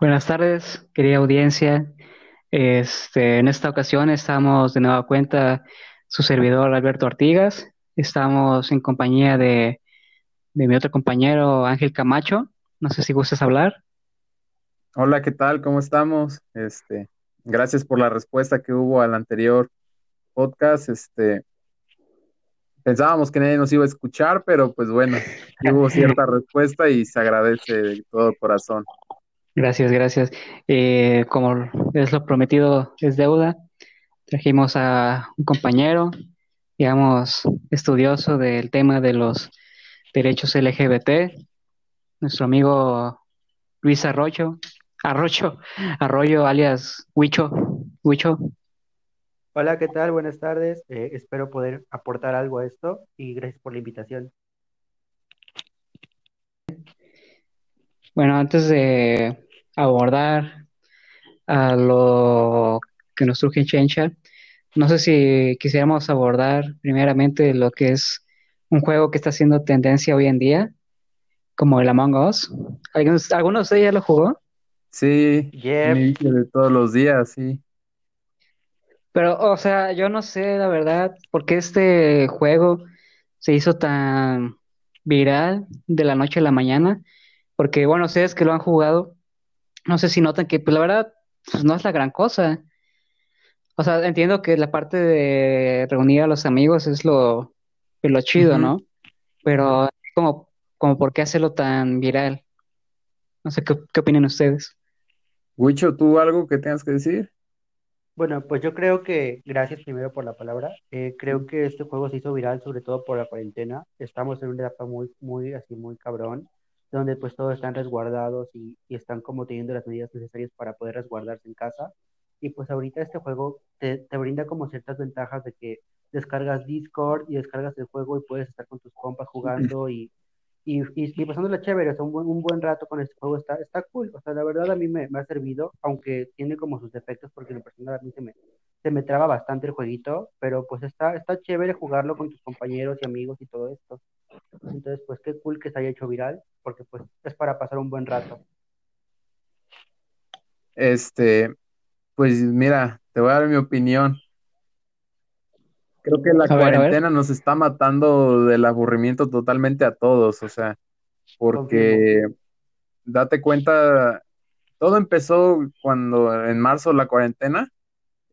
Buenas tardes, querida audiencia. Este, en esta ocasión estamos de nueva cuenta su servidor Alberto Artigas. Estamos en compañía de, de mi otro compañero Ángel Camacho. No sé si gustas hablar. Hola, ¿qué tal? ¿Cómo estamos? Este, gracias por la respuesta que hubo al anterior podcast. Este, pensábamos que nadie nos iba a escuchar, pero pues bueno, hubo cierta respuesta y se agradece de todo corazón. Gracias, gracias. Eh, como es lo prometido, es deuda. Trajimos a un compañero, digamos, estudioso del tema de los derechos LGBT, nuestro amigo Luis Arroyo, Arroyo, Arroyo alias Huicho, Huicho. Hola, ¿qué tal? Buenas tardes. Eh, espero poder aportar algo a esto y gracias por la invitación. Bueno, antes de abordar a lo que nos surge en Chencha. No sé si quisiéramos abordar primeramente lo que es un juego que está haciendo tendencia hoy en día, como el Among Us. ¿Algunos, ¿Alguno de ustedes ya lo jugó? Sí, de todos los días, sí. Pero, o sea, yo no sé, la verdad, por qué este juego se hizo tan viral de la noche a la mañana. Porque, bueno, ustedes que lo han jugado, no sé si notan que, pues la verdad, pues, no es la gran cosa. O sea, entiendo que la parte de reunir a los amigos es lo, pues, lo chido, ¿no? Pero como, como por qué hacerlo tan viral. No sé qué, qué opinan ustedes. Wicho, ¿tú algo que tengas que decir? Bueno, pues yo creo que, gracias primero por la palabra, eh, creo que este juego se hizo viral sobre todo por la cuarentena. Estamos en una etapa muy, muy, así, muy cabrón donde pues todos están resguardados y, y, están como teniendo las medidas necesarias para poder resguardarse en casa. Y pues ahorita este juego te, te, brinda como ciertas ventajas de que descargas Discord y descargas el juego y puedes estar con tus compas jugando y, y, y, pasándola chévere, o sea, un buen, un buen rato con este juego está, está cool. O sea, la verdad a mí me, me ha servido, aunque tiene como sus defectos porque en persona a mí se me, se me traba bastante el jueguito, pero pues está, está chévere jugarlo con tus compañeros y amigos y todo esto. Entonces, pues qué cool que se haya hecho viral, porque pues es para pasar un buen rato. Este, pues mira, te voy a dar mi opinión. Creo que la cuarentena nos está matando del aburrimiento totalmente a todos, o sea, porque date cuenta, todo empezó cuando en marzo la cuarentena,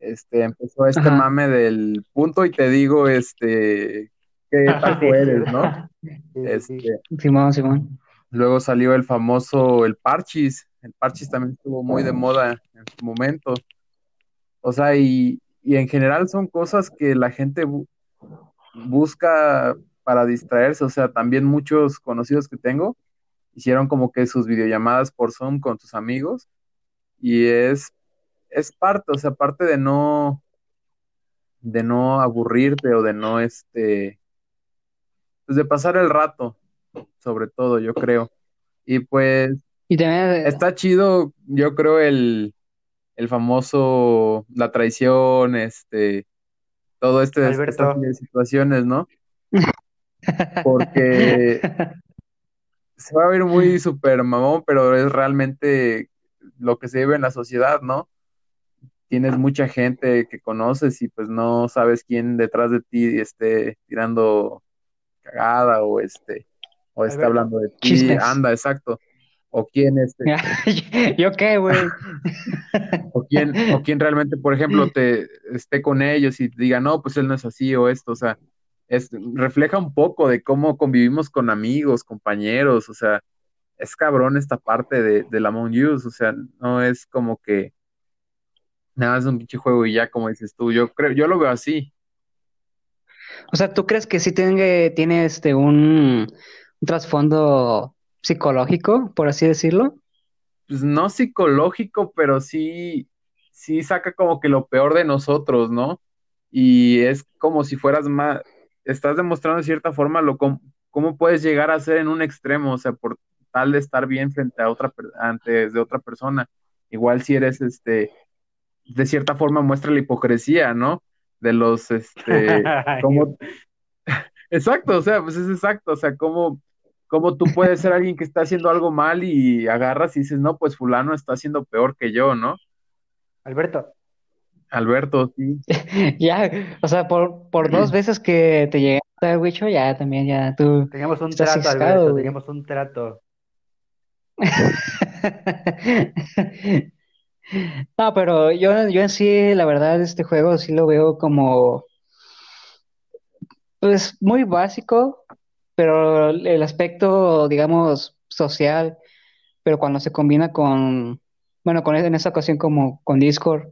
este, empezó este mame del punto y te digo, este, qué taco eres, ¿no? Este, Simón, Simón. Luego salió el famoso, el Parchis. El Parchis también estuvo muy de moda en su momento. O sea, y, y en general son cosas que la gente busca para distraerse. O sea, también muchos conocidos que tengo hicieron como que sus videollamadas por Zoom con sus amigos. Y es, es parte, o sea, parte de no, de no aburrirte o de no, este, pues de pasar el rato, sobre todo, yo creo. Y pues y también... está chido, yo creo, el, el famoso, la traición, este, todo este de situaciones, ¿no? Porque se va a ver muy super mamón, pero es realmente lo que se vive en la sociedad, ¿no? Tienes mucha gente que conoces y pues no sabes quién detrás de ti esté tirando cagada o este o está hablando de ti, anda, exacto. O quién este ¿Yo qué, güey? o quién o quién realmente, por ejemplo, te esté con ellos y diga, "No, pues él no es así" o esto, o sea, es refleja un poco de cómo convivimos con amigos, compañeros, o sea, es cabrón esta parte de, de la Among Us, o sea, no es como que nada es un pinche juego y ya como dices tú, yo creo, yo lo veo así. O sea, ¿tú crees que sí tiene, tiene este un, trasfondo psicológico, por así decirlo? Pues no psicológico, pero sí, sí saca como que lo peor de nosotros, ¿no? Y es como si fueras más, estás demostrando de cierta forma lo cómo puedes llegar a ser en un extremo, o sea, por tal de estar bien frente a otra, antes de otra persona. Igual si eres, este, de cierta forma muestra la hipocresía, ¿no? de los, este, como... exacto, o sea, pues es exacto, o sea, cómo, ¿Cómo tú puedes ser alguien que está haciendo algo mal y agarras y dices, no, pues fulano está haciendo peor que yo, ¿no? Alberto, Alberto, sí. Ya, o sea, por, por dos veces que te llegaste a Wicho, ya también, ya tú teníamos un estás trato, ciscado, Alberto, güey. teníamos un trato. No, pero yo, yo en sí, la verdad, este juego sí lo veo como, pues, muy básico, pero el aspecto, digamos, social, pero cuando se combina con, bueno, con en esta ocasión como con Discord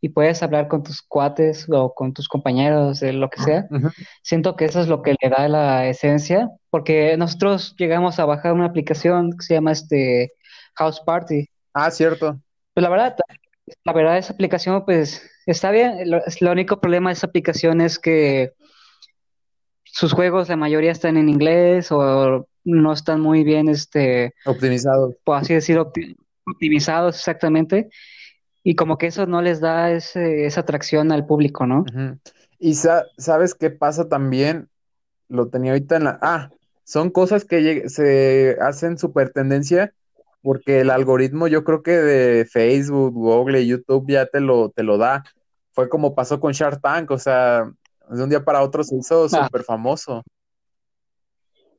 y puedes hablar con tus cuates o con tus compañeros de lo que sea, siento que eso es lo que le da la esencia, porque nosotros llegamos a bajar una aplicación que se llama este House Party. Ah, cierto. Pues la verdad, la verdad esa aplicación pues está bien. Lo, es- lo único problema de esa aplicación es que sus juegos la mayoría están en inglés o no están muy bien, este, Optimizado. por así decirlo, opti- optimizados exactamente. Y como que eso no les da ese, esa atracción al público, ¿no? Ujú. Y sa- ¿sabes qué pasa también? Lo tenía ahorita en la... Ah, son cosas que lleg- se hacen súper tendencia porque el algoritmo yo creo que de Facebook, Google y YouTube ya te lo, te lo da. Fue como pasó con Shark Tank, o sea, de un día para otro se hizo Ah. súper famoso.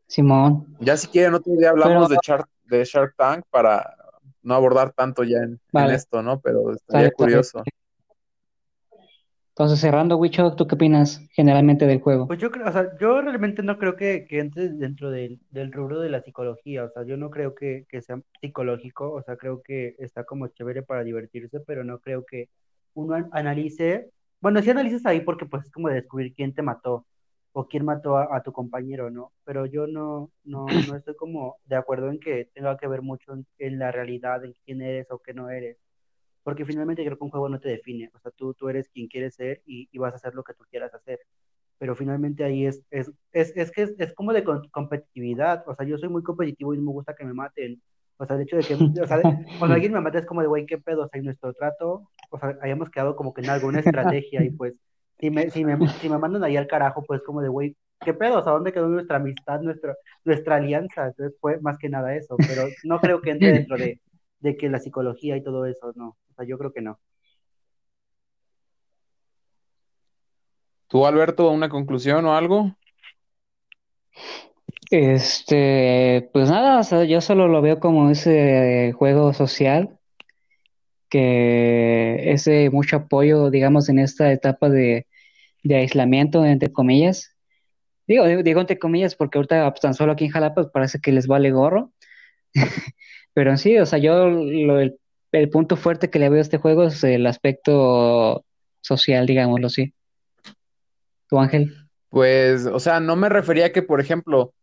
Simón. Ya si quieren otro día hablamos Pero- de Shark, de Shark Tank para no abordar tanto ya en, en Vale. esto, ¿no? Pero estaría curioso. Entonces, cerrando, Wicho, ¿tú qué opinas generalmente del juego? Pues yo creo, o sea, yo realmente no creo que, que entre dentro del, del rubro de la psicología, o sea, yo no creo que, que sea psicológico, o sea, creo que está como chévere para divertirse, pero no creo que uno an- analice, bueno, sí analices ahí porque pues es como descubrir quién te mató o quién mató a, tu compañero, ¿no? Pero yo no, no, no estoy como de acuerdo en que tenga que ver mucho en la realidad, en quién eres o qué no eres. Porque finalmente creo que un juego no te define, o sea, tú, tú eres quien quieres ser y, y vas a hacer lo que tú quieras hacer pero finalmente ahí es, es, es, es que es, es como de competitividad, o sea, yo soy muy competitivo y no me gusta que me maten, o sea, el hecho de que, o sea, cuando alguien me mata es como de, güey, qué pedo, o sea, y nuestro trato, o sea, hayamos quedado como que en alguna estrategia y pues, si me, si me, si me mandan ahí al carajo, pues como de, güey, qué pedo, o sea, ¿dónde quedó nuestra amistad, nuestra, nuestra alianza? Entonces fue más que nada eso, pero no creo que entre dentro de, de que la psicología y todo eso, no, o sea, yo creo que no. ¿Tú, Alberto, una conclusión o algo? Este, pues nada, o sea, yo solo lo veo como ese juego social que es de mucho apoyo, digamos, en esta etapa de, de aislamiento, entre comillas. Digo, digo, digo entre comillas porque ahorita pues, tan solo aquí en Jalapa pues, parece que les vale gorro, pero sí, o sea, yo lo- el, el punto fuerte que le veo a este juego es el aspecto social, digámoslo así. ¿Tu Ángel? Pues, o sea, no me refería a que, por ejemplo,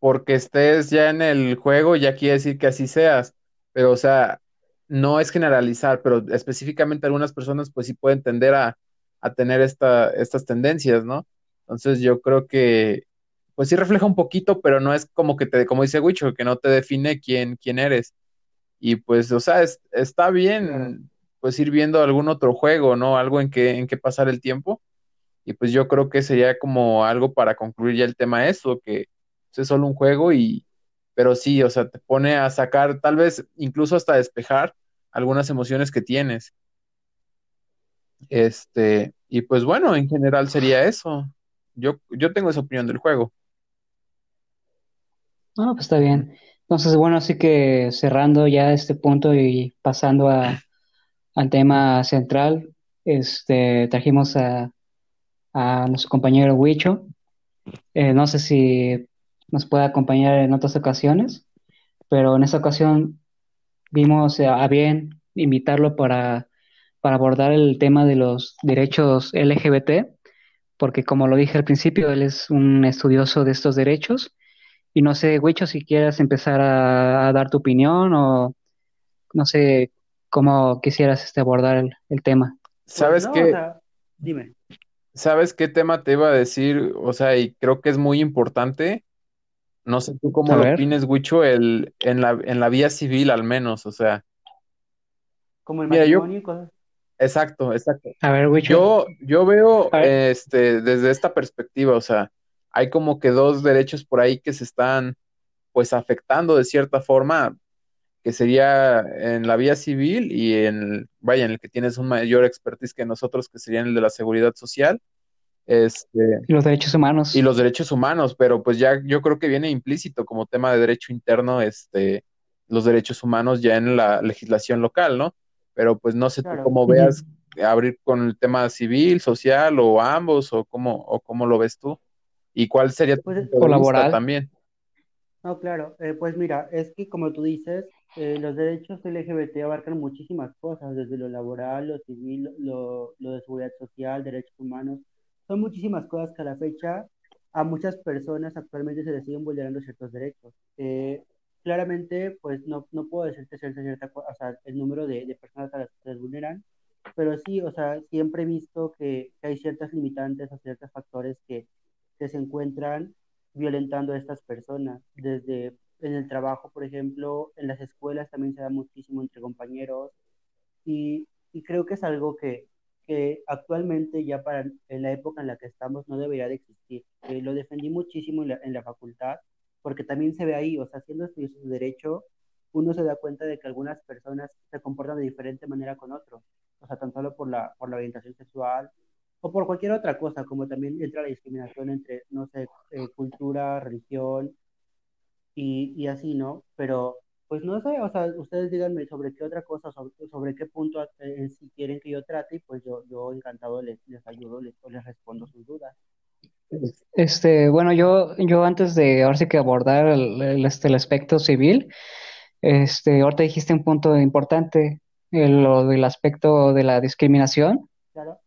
porque estés ya en el juego, ya quiere decir que así seas, pero, o sea, no es generalizar, pero específicamente algunas personas, pues sí pueden tender a, a tener esta, estas tendencias, ¿no? Entonces, yo creo que, pues sí refleja un poquito, pero no es como que te, como dice Wicho, que no te define quién, quién eres. Y pues, o sea, es- está bien, pues ir viendo algún otro juego, ¿no? Algo en que, en que pasar el tiempo. Y pues yo creo que sería como algo para concluir ya el tema eso, que pues, es solo un juego y, pero sí, o sea, te pone a sacar, tal vez incluso hasta despejar algunas emociones que tienes. Este, y pues bueno, en general sería eso. Yo, yo tengo esa opinión del juego. Ah, pues está bien. Entonces, bueno, así que cerrando ya este punto y pasando a, al tema central, este, trajimos a, a nuestro compañero Huicho. Eh, no sé si nos puede acompañar en otras ocasiones, pero en esta ocasión vimos a bien invitarlo para, para abordar el tema de los derechos LGBT, porque como lo dije al principio, él es un estudioso de estos derechos. Y no sé, Huicho, si quieres empezar a, a dar tu opinión o no sé cómo quisieras este, abordar el, el tema. Pues ¿Sabes o qué? sea, dime. ¿Sabes qué tema te iba a decir? O sea, y creo que es muy importante. No sé tú cómo A lo ver. opines, Wicho, el, en la, en la vía civil al menos, o sea. Como el Mira, yo- matrimonio y cosas. Exacto, exacto. A ver, Huicho. Yo, yo veo este, desde esta perspectiva, o sea, hay como que dos derechos por ahí que se están pues afectando de cierta forma, que sería en la vía civil y en, vaya, en el que tienes un mayor expertise que nosotros, que sería en el de la seguridad social. Este, y los derechos humanos. Y los derechos humanos, pero pues ya yo creo que viene implícito como tema de derecho interno, este, los derechos humanos ya en la legislación local, ¿no? Pero pues no sé tú cómo veas abrir con el tema civil, social o ambos o cómo, o cómo lo ves tú y cuál sería tu pues, colaborar también. No, claro, eh, pues mira, es que como tú dices, eh, los derechos LGBT abarcan muchísimas cosas, desde lo laboral, lo civil, lo, lo de seguridad social, derechos humanos, son muchísimas cosas que a la fecha a muchas personas actualmente se les siguen vulnerando ciertos derechos. Eh, claramente, pues no, no puedo decirte cierta, o sea, el número de, de, personas a las que se les vulneran, pero sí, o sea, siempre he visto que, que hay ciertas limitantes o ciertos factores que, que se encuentran violentando a estas personas, desde en el trabajo, por ejemplo, en las escuelas también se da muchísimo entre compañeros. Y, y creo que es algo que, que actualmente ya para en la época en la que estamos no debería de existir. Eh, lo defendí muchísimo en la, en la, facultad porque también se ve ahí, o sea, haciendo estudios de derecho, uno se da cuenta de que algunas personas se comportan de diferente manera con otros, o sea, tan solo por la, por la orientación sexual o por cualquier otra cosa, como también entra la discriminación entre, no sé, eh, cultura, religión y, y, así, ¿no? Pero, pues no sé, o sea, ustedes díganme sobre qué otra cosa, sobre, sobre qué punto eh, si quieren que yo trate y pues yo, yo encantado les, les ayudo, les, les respondo sus dudas. Este, bueno, yo, yo antes de ahora sí que abordar el, el, este, el aspecto civil, este, ahorita dijiste un punto importante, el, lo del aspecto de la discriminación. Claro.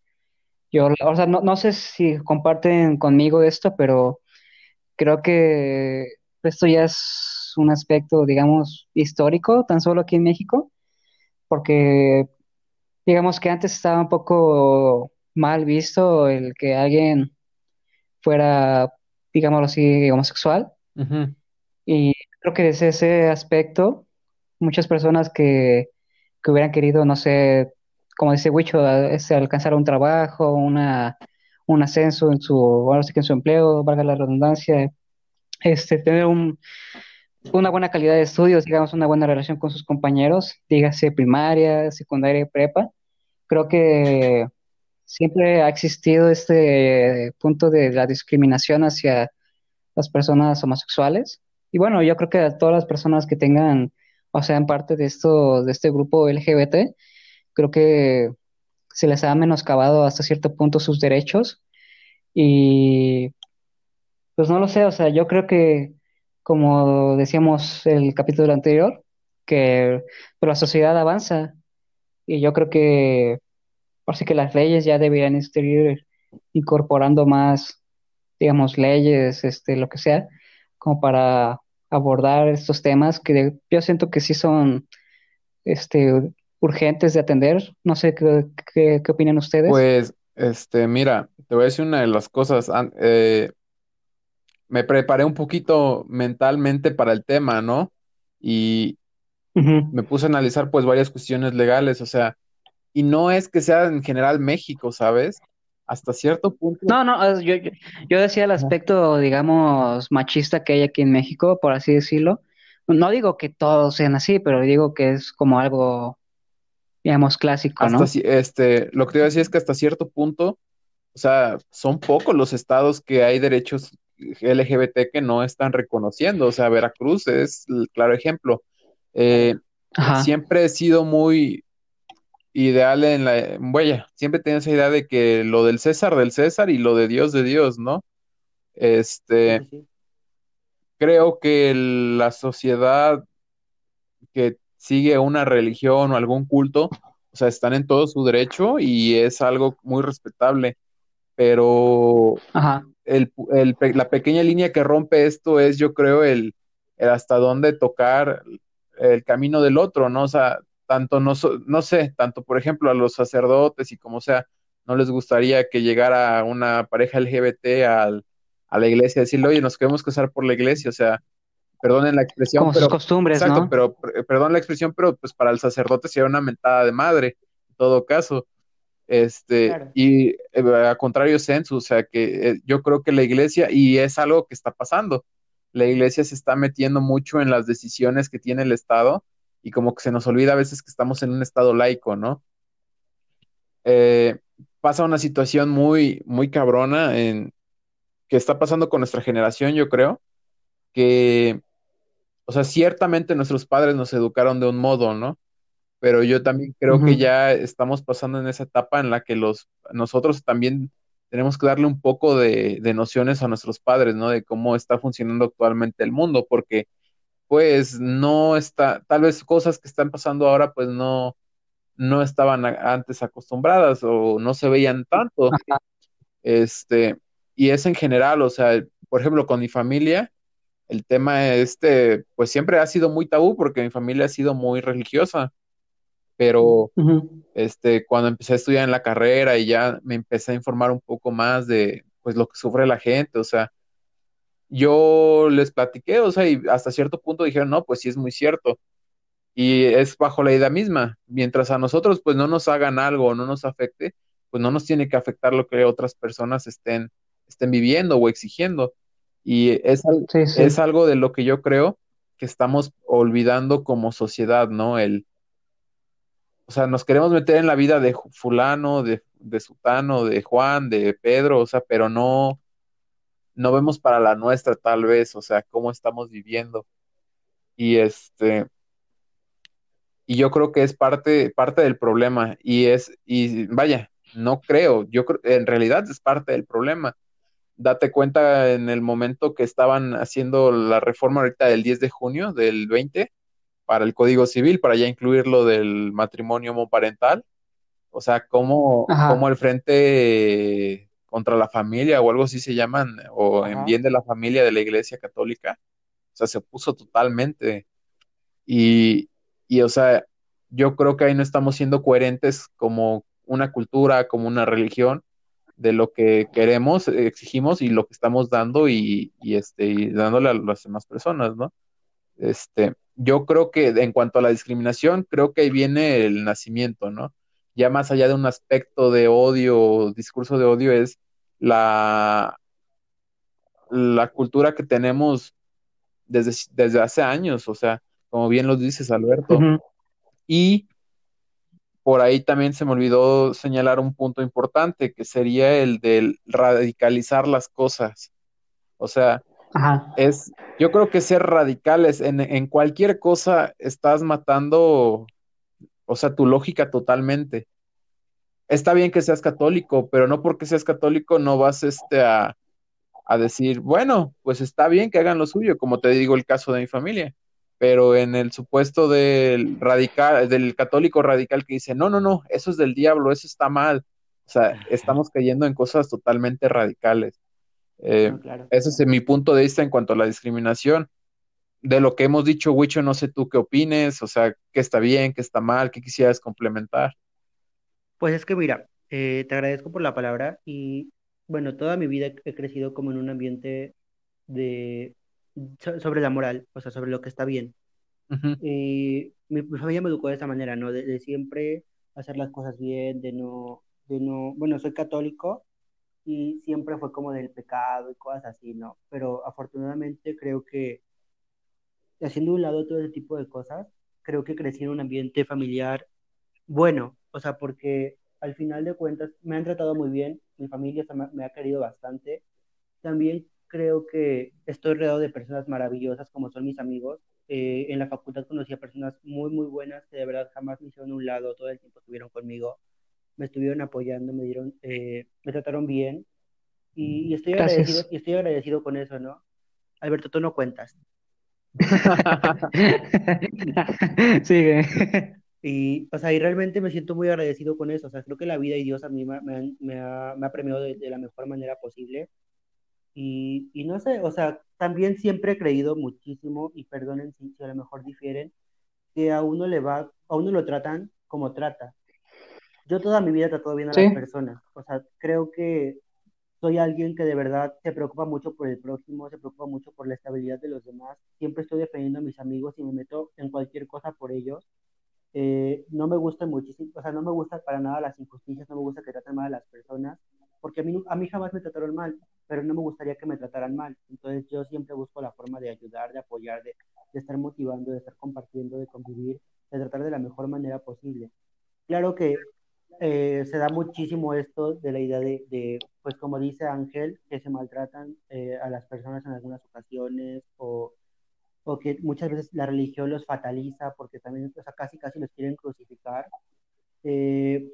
Yo, o sea, no, no sé si comparten conmigo esto, pero creo que esto ya es un aspecto, digamos, histórico, tan solo aquí en México, porque digamos que antes estaba un poco mal visto el que alguien fuera, digámoslo así, homosexual. Y creo que desde ese aspecto, muchas personas que, que hubieran querido, no sé, como dice Wicho, es alcanzar un trabajo, una, un ascenso en su, ahora sí que en su empleo, valga la redundancia, este, tener un, una buena calidad de estudios, digamos, una buena relación con sus compañeros, dígase primaria, secundaria, prepa. Creo que siempre ha existido este punto de la discriminación hacia las personas homosexuales. Y bueno, yo creo que a todas las personas que tengan o sean parte de esto, de este grupo LGBT, creo que se les ha menoscabado hasta cierto punto sus derechos. Y pues no lo sé, o sea, yo creo que, como decíamos el capítulo anterior, que pues, la sociedad avanza y yo creo que, por sí que las leyes ya deberían estar incorporando más, digamos, leyes, este, lo que sea, como para abordar estos temas que yo siento que sí son, este, urgentes de atender. No sé qué, qué, qué opinan ustedes. Pues, este, mira, te voy a decir una de las cosas. Eh, me preparé un poquito mentalmente para el tema, ¿no? Y me puse a analizar pues varias cuestiones legales, o sea, y no es que sea en general México, ¿sabes? Hasta cierto punto. No, no, yo, yo, yo decía el aspecto, digamos, machista que hay aquí en México, por así decirlo. No digo que todos sean así, pero digo que es como algo, digamos, clásico, Hasta ¿no? este, lo que te iba a decir es que hasta cierto punto, o sea, son pocos los estados que hay derechos LGBT que no están reconociendo, o sea, Veracruz es el claro ejemplo. Eh, Ajá, siempre he sido muy ideal en la, vaya, siempre tenido esa idea de que lo del César del César y lo de Dios de Dios, ¿no? Este, sí, sí. creo que el- la sociedad que sigue una religión o algún culto, o sea, están en todo su derecho y es algo muy respetable, pero ajá, el, el la pequeña línea que rompe esto es, yo creo, el, el hasta dónde tocar el camino del otro, ¿no? O sea, tanto no, no sé, tanto por ejemplo a los sacerdotes y como sea, no les gustaría que llegara una pareja LGBT al, a la iglesia a decirle, oye, nos queremos casar por la iglesia, o sea, perdonen la expresión, como sus pero, costumbres, exacto, ¿no? pero, per- perdón la expresión, pero pues para el sacerdote sería una mentada de madre, en todo caso. Este, Claro. y eh, a contrario censo, o sea que eh, yo creo que la iglesia, y es algo que está pasando, la iglesia se está metiendo mucho en las decisiones que tiene el Estado y como que se nos olvida a veces que estamos en un Estado laico, ¿no? Eh, pasa una situación muy, muy cabrona en, que está pasando con nuestra generación, yo creo, que, o sea, ciertamente nuestros padres nos educaron de un modo, ¿no? Pero yo también creo que ya estamos pasando en esa etapa en la que los, nosotros también tenemos que darle un poco de, de nociones a nuestros padres, ¿no? De cómo está funcionando actualmente el mundo, porque pues no está, tal vez cosas que están pasando ahora, pues no, no estaban antes acostumbradas o no se veían tanto. Este, y es en general, o sea, por ejemplo, con mi familia, el tema este, pues siempre ha sido muy tabú porque mi familia ha sido muy religiosa, pero este, cuando empecé a estudiar en la carrera y ya me empecé a informar un poco más de, pues, lo que sufre la gente, o sea, yo les platiqué, o sea, y hasta cierto punto dijeron, no, pues sí es muy cierto, y es bajo la idea misma. Mientras a nosotros pues no nos hagan algo o no nos afecte, pues no nos tiene que afectar lo que otras personas estén, estén viviendo o exigiendo. Y es, es algo de lo que yo creo que estamos olvidando como sociedad, ¿no? El, o sea, nos queremos meter en la vida de fulano, de, de sutano, de Juan, de Pedro, o sea, pero no, no vemos para la nuestra tal vez, o sea, cómo estamos viviendo. Y este, y yo creo que es parte, parte del problema y es, y vaya, no creo, yo creo, en realidad es parte del problema. Date cuenta en el momento que estaban haciendo la reforma ahorita del 10 de junio del 20 para el Código Civil, para ya incluir lo del matrimonio homoparental. O sea, como, el Frente contra la Familia o algo así se llaman, o en bien de la familia de la Iglesia Católica, o sea, se opuso totalmente. Y, y, o sea, yo creo que ahí no estamos siendo coherentes como una cultura, como una religión, de lo que queremos, exigimos y lo que estamos dando y, este, y dándole a las demás personas, ¿no? Este, yo creo que en cuanto a la discriminación, creo que ahí viene el nacimiento, ¿no? Ya más allá de un aspecto de odio, discurso de odio, es la, la cultura que tenemos desde, desde hace años, o sea, como bien lo dices, Alberto. Y por ahí también se me olvidó señalar un punto importante, que sería el del radicalizar las cosas. O sea, es, yo creo que ser radicales en, en cualquier cosa estás matando, o sea, tu lógica totalmente. Está bien que seas católico, pero no porque seas católico no vas este, a, a decir, bueno, pues está bien que hagan lo suyo, como te digo el caso de mi familia pero en el supuesto del radical, del católico radical que dice, no, no, no, eso es del diablo, eso está mal. O sea, estamos cayendo en cosas totalmente radicales. Eh, ese es mi punto de vista en cuanto a la discriminación. De lo que hemos dicho, Wicho, no sé tú qué opines, o sea, qué está bien, qué está mal, qué quisieras complementar. Pues es que mira, eh, te agradezco por la palabra y bueno, toda mi vida he crecido como en un ambiente de sobre la moral, o sea, sobre lo que está bien. Y mi, familia me educó de esa manera, ¿no? De, siempre hacer las cosas bien, de no, de no, bueno, soy católico y siempre fue como del pecado y cosas así, ¿no? Pero afortunadamente creo que haciendo un lado todo ese tipo de cosas, creo que crecí en un ambiente familiar bueno, o sea, porque al final de cuentas me han tratado muy bien, mi familia me ha querido bastante. También creo que estoy rodeado de personas maravillosas como son mis amigos. Eh, en la facultad conocí a personas muy, muy buenas que de verdad jamás me hicieron un lado, todo el tiempo estuvieron conmigo, me estuvieron apoyando, me dieron, eh, me trataron bien y, estoy agradecido, y estoy agradecido con eso, ¿no? Alberto, tú no cuentas. Sigue. Y, o sea, y realmente me siento muy agradecido con eso. O sea, creo que la vida y Dios a mí me, me, ha, me ha, premiado de, la mejor manera posible. Y, y, no sé, o sea, también siempre he creído muchísimo, y perdonen si, a lo mejor difieren, que a uno le va, a uno lo tratan como trata. Yo toda mi vida he tratado bien a las personas, o sea, creo que soy alguien que de verdad se preocupa mucho por el prójimo, se preocupa mucho por la estabilidad de los demás, siempre estoy defendiendo a mis amigos y me meto en cualquier cosa por ellos. Eh, no me gusta muchísimo, o sea, no me gusta para nada las injusticias, no me gusta que traten mal a las personas, porque a mí, a mí jamás me trataron mal, pero no me gustaría que me trataran mal. Entonces yo siempre busco la forma de ayudar, de apoyar, de, de estar motivando, de estar compartiendo, de convivir, de tratar de la mejor manera posible. Claro que eh, se da muchísimo esto de la idea de, de pues como dice Ángel, que se maltratan eh, a las personas en algunas ocasiones o, o, que muchas veces la religión los fataliza porque también o sea, casi casi los quieren crucificar. Eh,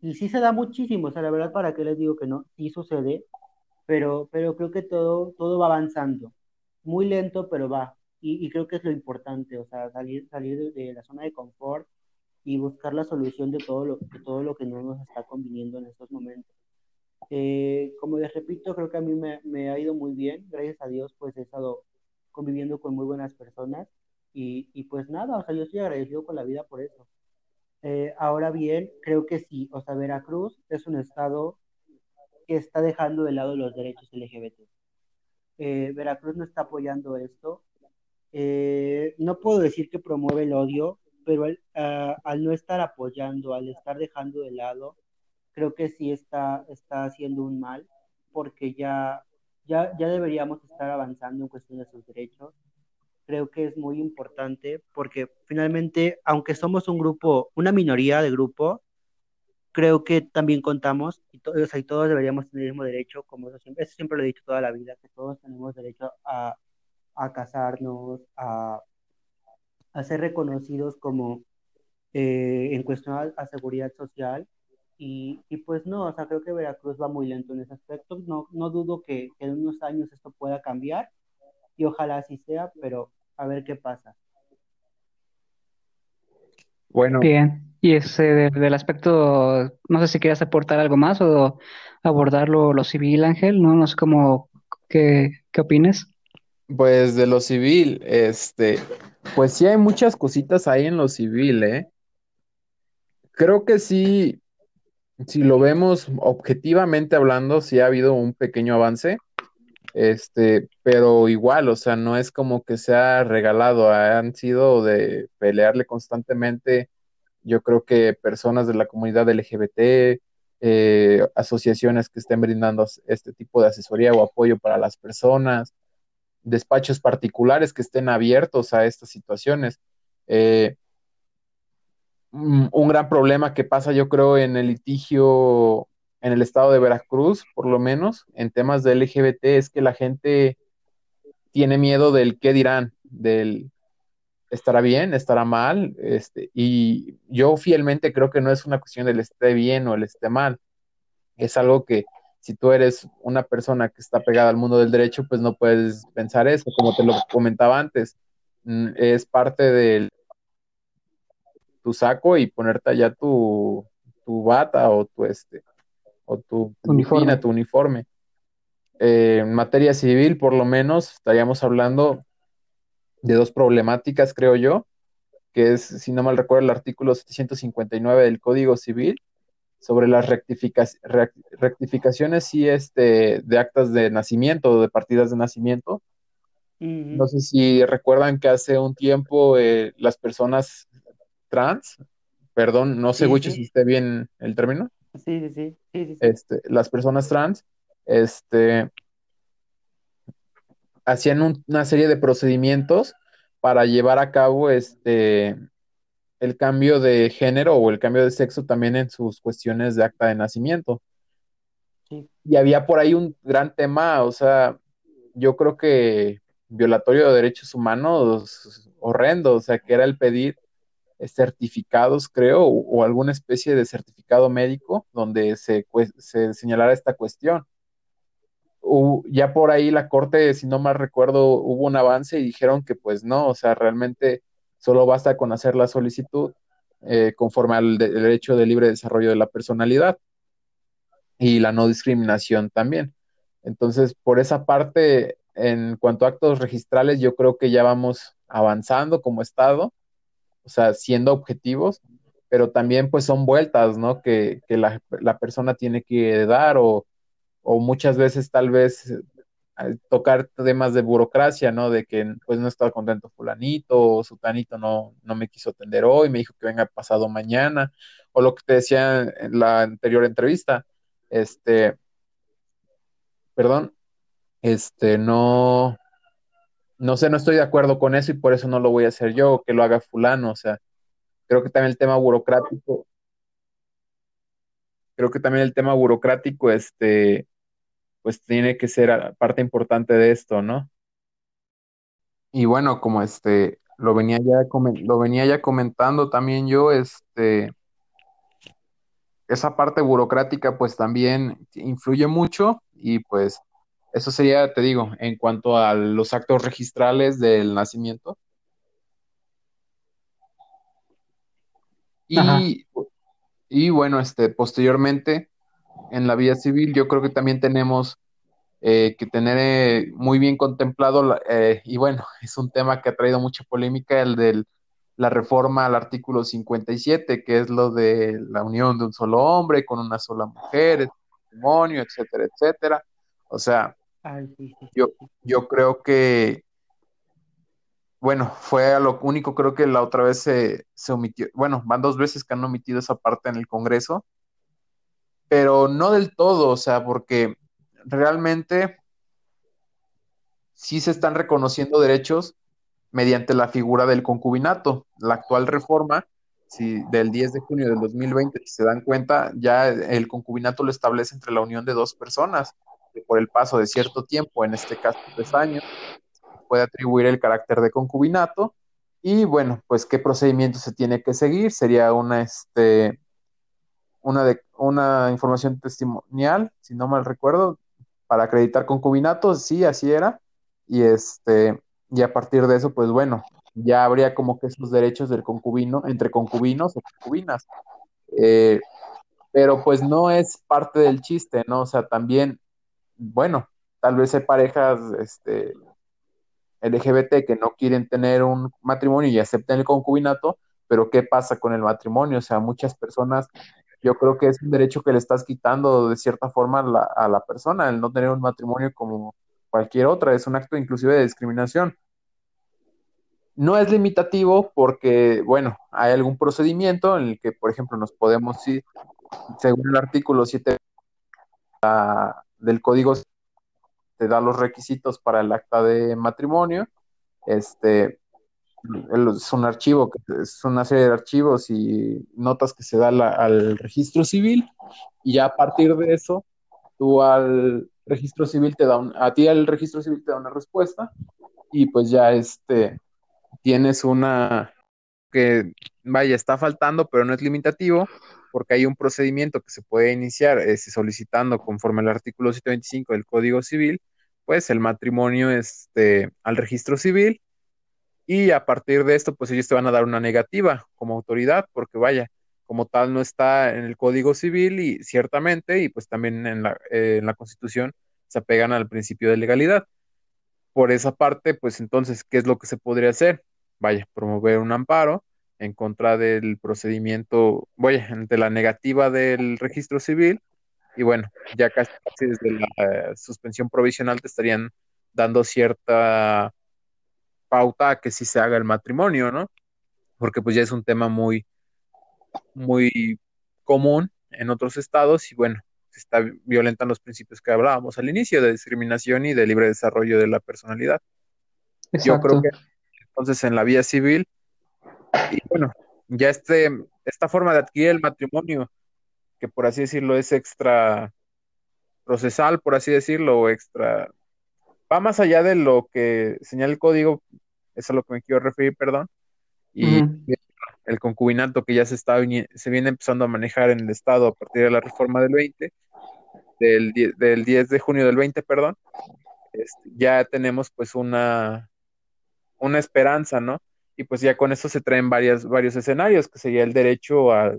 y sí se da muchísimo, o sea, la verdad, ¿para qué les digo que no? Sí sucede, pero, pero creo que todo, todo va avanzando. Muy lento, pero va. Y, y creo que es lo importante, o sea, salir, salir de, de la zona de confort y buscar la solución de todo lo, de todo lo que no nos está conviniendo en estos momentos. Eh, como les repito, creo que a mí me, me, ha ido muy bien, gracias a Dios, pues he estado conviviendo con muy buenas personas y, y pues nada, o sea, yo estoy agradecido con la vida por eso. Eh, ahora bien, creo que sí, o sea, Veracruz es un estado está dejando de lado los derechos LGBT. Eh, Veracruz no está apoyando esto. Eh, no puedo decir que promueve el odio, pero al, al, no estar apoyando, al estar dejando de lado, creo que sí está, está haciendo un mal, porque ya, ya, ya deberíamos estar avanzando en cuestión de sus derechos. Creo que es muy importante porque finalmente, aunque somos un grupo, una minoría de grupo, creo que también contamos y, to o sea, y todos deberíamos tener el mismo derecho, como eso siempre, eso siempre lo he dicho toda la vida, que todos tenemos derecho a, a casarnos, a, a ser reconocidos como eh, en cuestión a, a seguridad social. Y, y, pues no, o sea, creo que Veracruz va muy lento en ese aspecto. No, no dudo que, que, en unos años esto pueda cambiar y ojalá así sea, pero a ver qué pasa. Bueno. Bien. Y ese del aspecto, no sé si quieres aportar algo más o abordar lo, lo civil, Ángel, ¿no? No sé cómo, qué, qué opines. Pues de lo civil, este, pues sí hay muchas cositas ahí en lo civil, ¿eh? Creo que sí, si lo vemos objetivamente hablando, sí ha habido un pequeño avance, este, pero igual, o sea, no es como que se ha regalado, han sido de pelearle constantemente, yo creo que personas de la comunidad LGBT, eh, asociaciones que estén brindando este tipo de asesoría o apoyo para las personas, despachos particulares que estén abiertos a estas situaciones. Eh, un gran problema que pasa, yo creo, en el litigio en el estado de Veracruz, por lo menos, en temas de LGBT, es que la gente tiene miedo del qué dirán, del estará bien, estará mal, este, y yo fielmente creo que no es una cuestión del esté bien o el esté mal, es algo que si tú eres una persona que está pegada al mundo del derecho, pues no puedes pensar eso, como te lo comentaba antes, mm, es parte de tu saco y ponerte allá tu, tu bata o tu este o tu uniforme, tu uniforme. Eh, en materia civil, por lo menos, estaríamos hablando de dos problemáticas, creo yo, que es, si no mal recuerdo, el artículo 759 del Código Civil, sobre las rectifica rectificaciones sí, este, de actas de nacimiento o de partidas de nacimiento. Uh -huh. No sé si recuerdan que hace un tiempo eh, las personas trans, perdón, no sé sí, mucho sí. si esté bien el término. Sí, sí, sí. sí este, las personas trans este, hacían un, una serie de procedimientos para llevar a cabo este, el cambio de género o el cambio de sexo también en sus cuestiones de acta de nacimiento. Sí. Y había por ahí un gran tema, o sea, yo creo que violatorio de derechos humanos horrendo, o sea, que era el pedir certificados, creo, o, o alguna especie de certificado médico donde se, se señalara esta cuestión. Ya por ahí la corte, si no mal recuerdo, hubo un avance y dijeron que pues no, o sea, realmente solo basta con hacer la solicitud eh, conforme al de derecho de libre desarrollo de la personalidad y la no discriminación también. Entonces, por esa parte, en cuanto a actos registrales, yo creo que ya vamos avanzando como Estado, o sea, siendo objetivos, pero también pues son vueltas, ¿no? Que, que la, la, persona tiene que dar o, o muchas veces tal vez tocar temas de burocracia, ¿no? De que pues no estaba contento fulanito o sutanito no, no me quiso atender hoy, me dijo que venga pasado mañana, o lo que te decía en la anterior entrevista, este, perdón, este, no, no sé, no estoy de acuerdo con eso y por eso no lo voy a hacer yo, que lo haga fulano, o sea, creo que también el tema burocrático, creo que también el tema burocrático, este, pues tiene que ser parte importante de esto, ¿no? Y bueno, como este, lo venía ya, lo venía ya comentando también yo, este, esa parte burocrática pues también influye mucho y pues eso sería, te digo, en cuanto a los actos registrales del nacimiento. Y, y bueno, este, posteriormente, en la vía civil, yo creo que también tenemos eh, que tener eh, muy bien contemplado, eh, y bueno, es un tema que ha traído mucha polémica, el de la reforma al artículo 57, que es lo de la unión de un solo hombre con una sola mujer, el matrimonio, etcétera, etcétera. O sea, yo, yo creo que, bueno, fue a lo único, creo que la otra vez se, se omitió, bueno, van dos veces que han omitido esa parte en el Congreso, pero no del todo, o sea, porque realmente sí se están reconociendo derechos mediante la figura del concubinato. La actual reforma si del 10 de junio del 2020, si se dan cuenta, ya el concubinato lo establece entre la unión de dos personas que por el paso de cierto tiempo, en este caso tres años, puede atribuir el carácter de concubinato. Y bueno, pues qué procedimiento se tiene que seguir. Sería una, este, una, de, una información testimonial, si no mal recuerdo, para acreditar concubinato, sí, así era. Y este, y a partir de eso, pues bueno, ya habría como que esos derechos del concubino, entre concubinos o concubinas. Eh, pero pues no es parte del chiste, ¿no? O sea, también bueno, tal vez hay parejas este, LGBT que no quieren tener un matrimonio y acepten el concubinato, pero ¿qué pasa con el matrimonio? O sea, muchas personas, yo creo que es un derecho que le estás quitando de cierta forma a la, persona, el no tener un matrimonio como cualquier otra, es un acto inclusive de discriminación. No es limitativo porque, bueno, hay algún procedimiento en el que, por ejemplo, nos podemos ir, según el artículo 7 del código te da los requisitos para el acta de matrimonio. Este es un archivo, es una serie de archivos y notas que se da al registro civil, y ya a partir de eso, tú al registro civil te da a ti el registro civil te da una respuesta, y pues ya este tienes una que vaya, está faltando, pero no es limitativo, porque hay un procedimiento que se puede iniciar este, solicitando conforme al artículo 125 del Código Civil, pues el matrimonio este, al registro civil y a partir de esto, pues ellos te van a dar una negativa como autoridad, porque vaya, como tal no está en el Código Civil y ciertamente, y pues también en la, eh, Constitución se apegan al principio de legalidad. Por esa parte, pues entonces, ¿qué es lo que se podría hacer? Vaya, promover un amparo en contra del procedimiento, voy, ante la negativa del registro civil, y bueno, ya casi, desde la eh, suspensión provisional te estarían dando cierta pauta a que sí se haga el matrimonio, ¿no? Porque pues ya es un tema muy, muy común en otros estados y bueno, se está violentando los principios que hablábamos al inicio de discriminación y de libre desarrollo de la personalidad. Yo creo que entonces en la vía civil y bueno, ya este, esta forma de adquirir el matrimonio, que por así decirlo es extra procesal, por así decirlo, o extra, va más allá de lo que señala el código, es a lo que me quiero referir, perdón, y el concubinato que ya se, está, se viene empezando a manejar en el Estado a partir de la reforma del 20, del, del 10 de junio del 20, perdón, este, ya tenemos pues una, una esperanza, ¿no? y pues ya con eso se traen varias, varios escenarios, que sería el derecho a,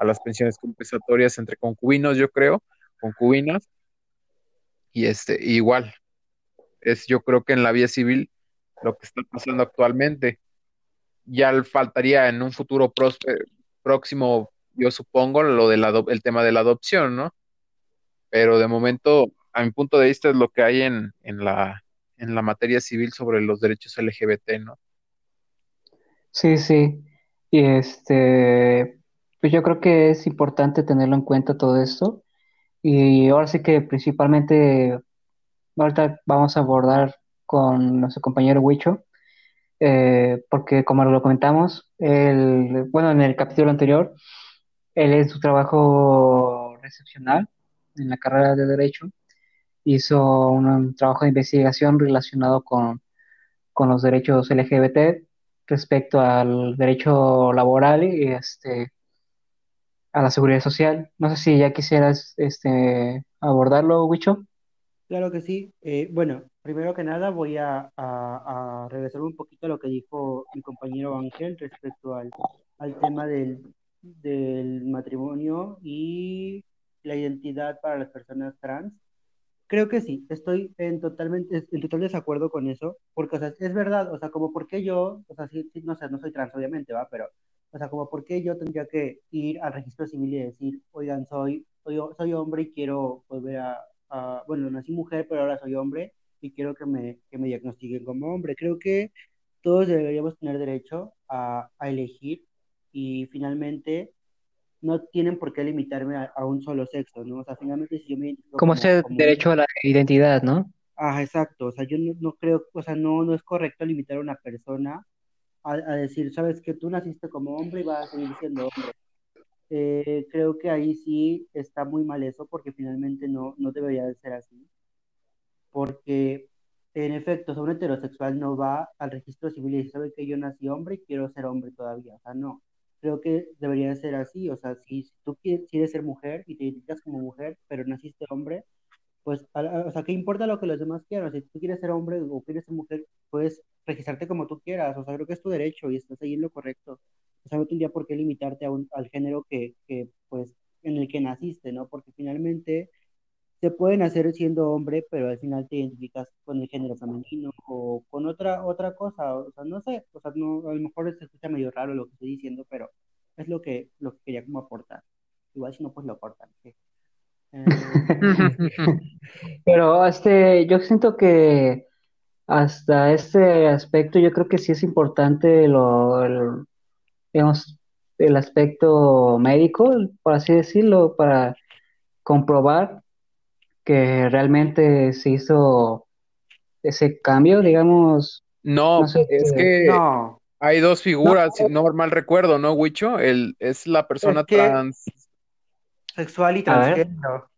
las pensiones compensatorias entre concubinos, yo creo, concubinas, y este, igual, es yo creo que en la vía civil lo que está pasando actualmente, ya faltaría en un futuro próximo, yo supongo, lo del el tema de la adopción, ¿no? Pero de momento, a mi punto de vista, es lo que hay en, en, la, en la materia civil sobre los derechos LGBT, ¿no? Sí, sí. Y este, pues yo creo que es importante tenerlo en cuenta todo esto. Y ahora sí que principalmente ahorita vamos a abordar con nuestro compañero Huicho, eh, porque como lo comentamos, el, bueno, en el capítulo anterior, él en su trabajo recepcional en la carrera de Derecho hizo un, trabajo de investigación relacionado con, con los derechos LGBT respecto al derecho laboral y este a la seguridad social. No sé si ya quisieras este abordarlo, Wicho. Claro que sí. Eh, bueno, primero que nada voy a, a, regresar un poquito a lo que dijo mi compañero Ángel respecto al, al tema del, del matrimonio y la identidad para las personas trans. Creo que sí, estoy en totalmente, en total desacuerdo con eso, porque, o sea, es verdad, o sea, como por qué yo, o sea, sí, no, sé, no soy trans, obviamente, va, pero, o sea, como por qué yo tendría que ir al registro civil y decir, oigan, soy, soy, soy hombre y quiero volver a, bueno, nací mujer, pero ahora soy hombre y quiero que me, que me diagnostiquen como hombre. Creo que todos deberíamos tener derecho a, a elegir y finalmente no tienen por qué limitarme a, un solo sexo, ¿no? O sea, finalmente si yo me como, ese derecho a la identidad, ¿no? Ah, exacto, o sea, yo no, creo, o sea, no, no es correcto limitar a una persona a, decir, sabes que tú naciste como hombre y vas a seguir siendo hombre. Eh, creo que ahí sí está muy mal eso porque finalmente no, no debería de ser así. Porque, en efecto, un heterosexual no va al registro civil y sabe que yo nací hombre y quiero ser hombre todavía. O sea, no creo que debería ser así, o sea, si, tú quieres, ser mujer y te identificas como mujer, pero naciste hombre, pues, o sea, ¿qué importa lo que los demás quieran? Si tú quieres ser hombre o quieres ser mujer, puedes registrarte como tú quieras, o sea, creo que es tu derecho y estás ahí en lo correcto. O sea, no tendría por qué limitarte a un, al género que, que, pues, en el que naciste, ¿no? Porque finalmente se pueden hacer siendo hombre, pero al final te identificas con el género femenino o con otra otra cosa, o sea, no sé, o sea, no, a lo mejor se escucha medio raro lo que estoy diciendo, pero es lo que, lo que quería como aportar. Igual si no, pues lo aportan. Pero este, yo siento que hasta este aspecto yo creo que sí es importante lo, digamos, el aspecto médico, por así decirlo, para comprobar que realmente se hizo ese cambio, digamos. No, es que hay dos figuras, si no mal recuerdo, ¿no, Wicho? El, es la persona trans. Sexual y transgénero.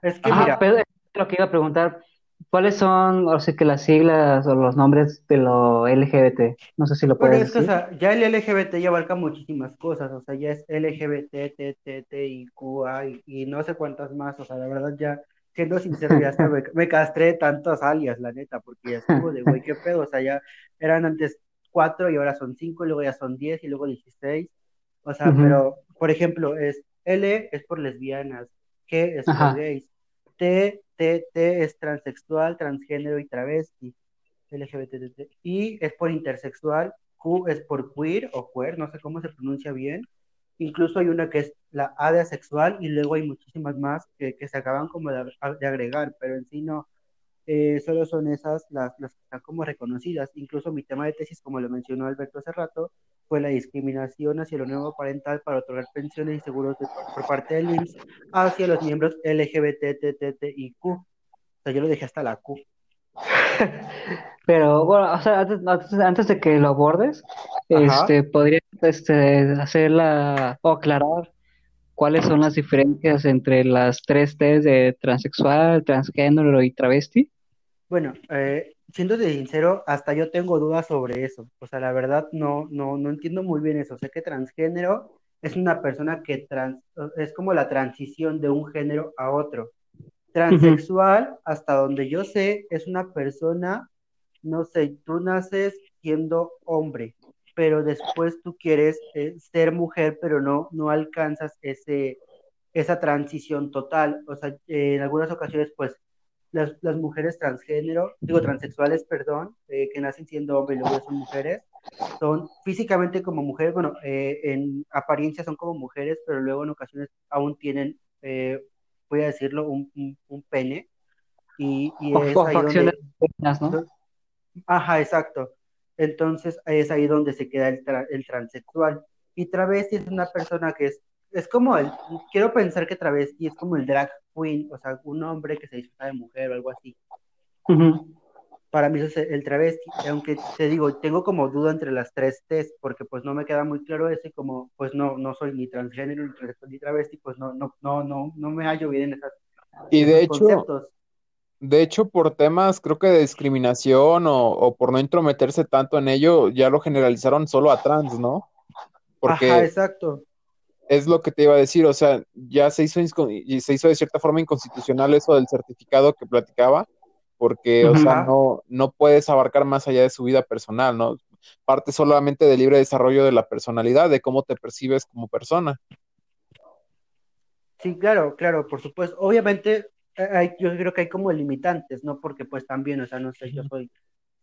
Es que mira. Pero lo que iba a preguntar, ¿cuáles son, o sea, que las siglas o los nombres de lo LGBT? No sé si lo puedes decir. ya el LGBT ya abarca muchísimas cosas, o sea, ya es LGBT, T, T, T, y Q, A, y, y no sé cuántas más, o sea, la verdad ya siendo sincero, ya hasta me, castré tantas alias, la neta, porque ya estuvo de güey, qué pedo, o sea, ya eran antes cuatro y ahora son cinco, y luego ya son diez y luego dieciséis, o sea, pero, por ejemplo, es L es por lesbianas, G es por gays, T, T, T es transexual, transgénero y travesti, LGBT, y es por intersexual, Q es por queer o queer, no sé cómo se pronuncia bien, Incluso hay una que es la A de asexual y luego hay muchísimas más que, se acaban como de, agregar, pero en sí no, eh, solo son esas las, las, que están como reconocidas. Incluso mi tema de tesis, como lo mencionó Alberto hace rato, fue la discriminación hacia lo nuevo parental para otorgar pensiones y seguros por parte del IMSS hacia los miembros LGBT, Q. O sea, yo lo dejé hasta la Q. Pero bueno, o sea, antes, de que lo abordes, este, podrías este, hacerla o aclarar cuáles son las diferencias entre las tres T de transexual, transgénero y travesti. Bueno, eh, siendo sincero, hasta yo tengo dudas sobre eso. O sea, la verdad no, no, no entiendo muy bien eso. Sé que transgénero es una persona que trans, es como la transición de un género a otro. Transexual, hasta donde yo sé, es una persona no sé, tú naces siendo hombre, pero después tú quieres eh, ser mujer, pero no, no alcanzas ese, esa transición total. O sea, en algunas ocasiones, pues, las, mujeres transgénero, digo, transexuales, perdón, eh, que nacen siendo hombres y luego son mujeres, son físicamente como mujeres, bueno, eh, en apariencia son como mujeres, pero luego en ocasiones aún tienen, voy a decirlo, un, pene. Y, es ahí donde, ¿no? Ajá, exacto. Entonces es ahí donde se queda el, el transexual. Y travesti es una persona que es, es como el, quiero pensar que travesti es como el drag queen, o sea, un hombre que se disfraza de mujer o algo así. Ujú. Para mí eso es el travesti, aunque te digo, tengo como duda entre las tres T's, porque pues no me queda muy claro eso y como pues no, no soy ni transgénero ni, tra- ni travesti, pues no, no, no, no, no me hallo bien en, esas, Y de hecho, conceptos. de hecho, por temas, creo que de discriminación o, o por no intrometerse tanto en ello, ya lo generalizaron solo a trans, ¿no? Ajá, Porque exacto. es lo que te iba a decir, o sea, ya se hizo, se hizo de cierta forma inconstitucional eso del certificado que platicaba, porque, o sea, no, no puedes abarcar más allá de su vida personal, ¿no? Parte solamente del libre desarrollo de la personalidad, de cómo te percibes como persona. Sí, claro, claro, por supuesto. Obviamente, hay, yo creo que hay como limitantes, ¿no? Porque pues también, o sea, no sé, yo soy,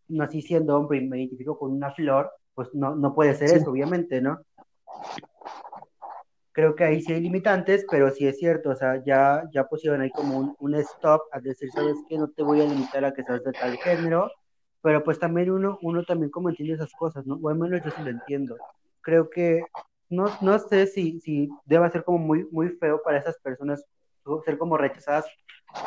nací siendo hombre y me identifico con una flor, pues no, no puede ser Sí. eso, obviamente, ¿no? Creo que ahí sí hay limitantes, pero sí es cierto, o sea, ya, ya pusieron ahí como un, un stop a decir, ¿sabes qué? No te voy a limitar a que seas de tal género, pero pues también uno, uno también como entiende esas cosas, ¿no? O al menos yo sí lo entiendo. Creo que, no, no sé si, si deba ser como muy, muy feo para esas personas ser como rechazadas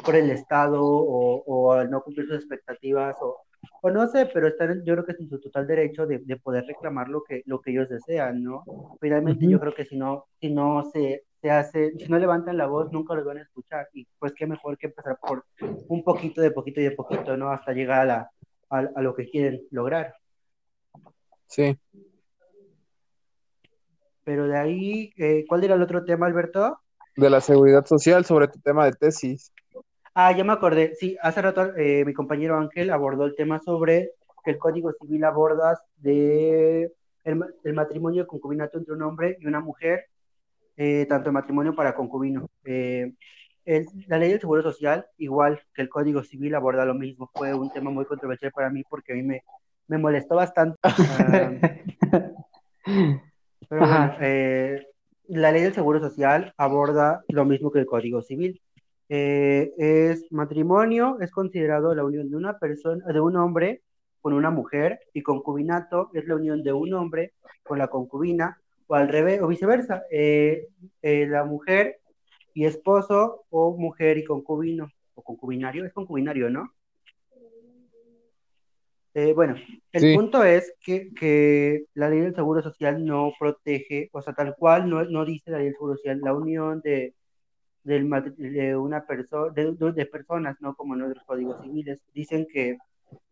por el Estado o, o al no cumplir sus expectativas o, o no sé, pero están, yo creo que es en su total derecho de, de poder reclamar lo que, lo que ellos desean, ¿no? Finalmente yo creo que si no, si no se, se hace, si no levantan la voz, nunca los van a escuchar. Y pues qué mejor que empezar por un poquito de poquito y de poquito, ¿no? Hasta llegar a, la, a, a lo que quieren lograr. Sí. Pero de ahí, eh, ¿cuál era el otro tema, Alberto? De la seguridad social sobre tu tema de tesis. Ah, ya me acordé. Sí, hace rato eh, mi compañero Ángel abordó el tema sobre que el Código Civil aborda de el, el matrimonio concubinato entre un hombre y una mujer, eh, tanto el matrimonio para concubino. Eh, el- la ley del Seguro Social, igual que el Código Civil, aborda lo mismo. Fue un tema muy controversial para mí porque a mí me, me molestó bastante. Ah, pero bueno, la ley del Seguro Social aborda lo mismo que el Código Civil. Eh, es matrimonio, es considerado la unión de una persona, de un hombre con una mujer, y concubinato es la unión de un hombre con la concubina, o al revés, o viceversa, eh, eh, la mujer y esposo, o mujer y concubino, o concubinario, es concubinario, ¿no? Eh, bueno, el Sí. punto es que, que la ley del Seguro Social no protege, o sea, tal cual no, no dice la ley del Seguro Social, la unión de, de una persona, de, de- personas, no como en otros códigos civiles. Dicen que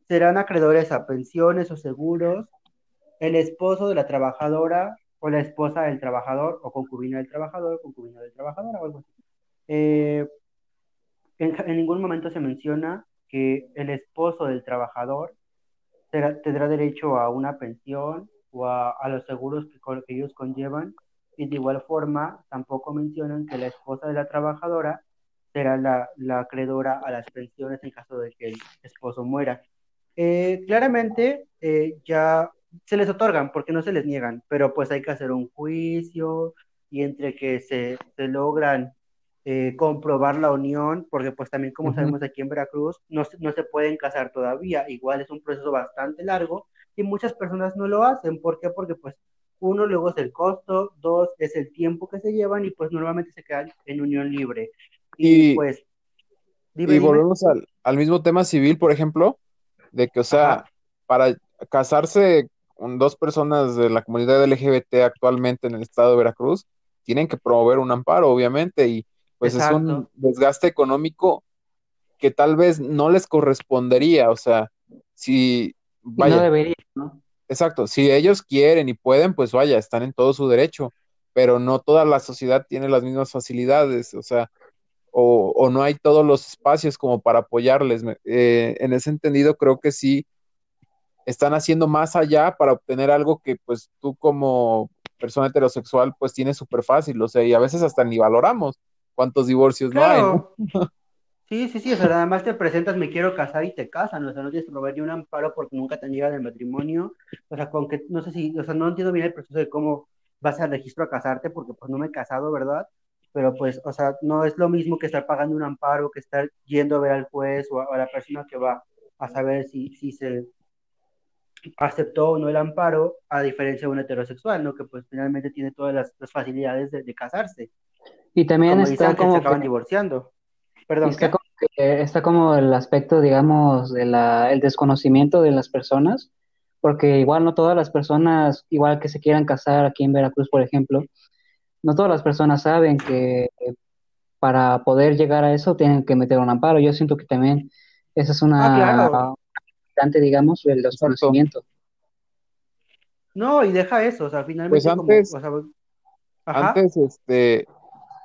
serán acreedores a pensiones o seguros el esposo de la trabajadora o la esposa del trabajador o concubina del trabajador, concubina del trabajador o algo. Eh, en, ningún momento se menciona que el esposo del trabajador tendrá derecho a una pensión o a, a los seguros que, que ellos conllevan. Y de igual forma, tampoco mencionan que la esposa de la trabajadora será la, la acreedora a las pensiones en caso de que el esposo muera. Eh, claramente eh, ya se les otorgan porque no se les niegan, pero pues hay que hacer un juicio y entre que se, se logran eh, comprobar la unión, porque pues también como Ujú. sabemos aquí en Veracruz no, se- no se pueden casar todavía, igual es un proceso bastante largo y muchas personas no lo hacen, ¿por qué? Porque pues uno luego es el costo, dos es el tiempo que se llevan y pues normalmente se quedan en unión libre. Y Y, pues, dime, y dime. volvemos al, al mismo tema civil, por ejemplo, de que, o sea, Ajá, para casarse con dos personas de la comunidad LGBT actualmente en el estado de Veracruz, tienen que promover un amparo, obviamente, y pues es un desgaste económico que tal vez no les correspondería, o sea, si, Y no vaya, debería, ¿no? Exacto, si ellos quieren y pueden, pues vaya, están en todo su derecho, pero no toda la sociedad tiene las mismas facilidades, o sea, o, o no hay todos los espacios como para apoyarles. Eh, en ese entendido, creo que sí están haciendo más allá para obtener algo que pues tú como persona heterosexual pues tienes súper fácil, o sea, y a veces hasta ni valoramos cuántos divorcios no hay, ¿no? Sí, sí, sí, o sea, nada más te presentas, me quiero casar y te casan, o sea, no tienes que proveer ni un amparo porque nunca te han llegado el matrimonio, o sea, con que, no sé si, o sea, no entiendo bien el proceso de cómo vas al registro a casarte porque pues no me he casado, ¿verdad? Pero pues, o sea, no es lo mismo que estar pagando un amparo, que estar yendo a ver al juez o a, a la persona que va a saber si, si se aceptó o no el amparo, a diferencia de un heterosexual, ¿no? Que pues finalmente tiene todas las, las facilidades de, de casarse. Y también como está se como acaban que, divorciando. Perdón, está como que está como el aspecto, digamos, de la, el desconocimiento de las personas, porque igual no todas las personas, igual que se quieran casar aquí en Veracruz, por ejemplo, no todas las personas saben que para poder llegar a eso tienen que meter un amparo. Yo siento que también esa es Ah, una claro. importante, digamos, del Exacto. desconocimiento. No, y deja eso, o sea, Pues finalmente como, antes, o sea, ajá. antes, este,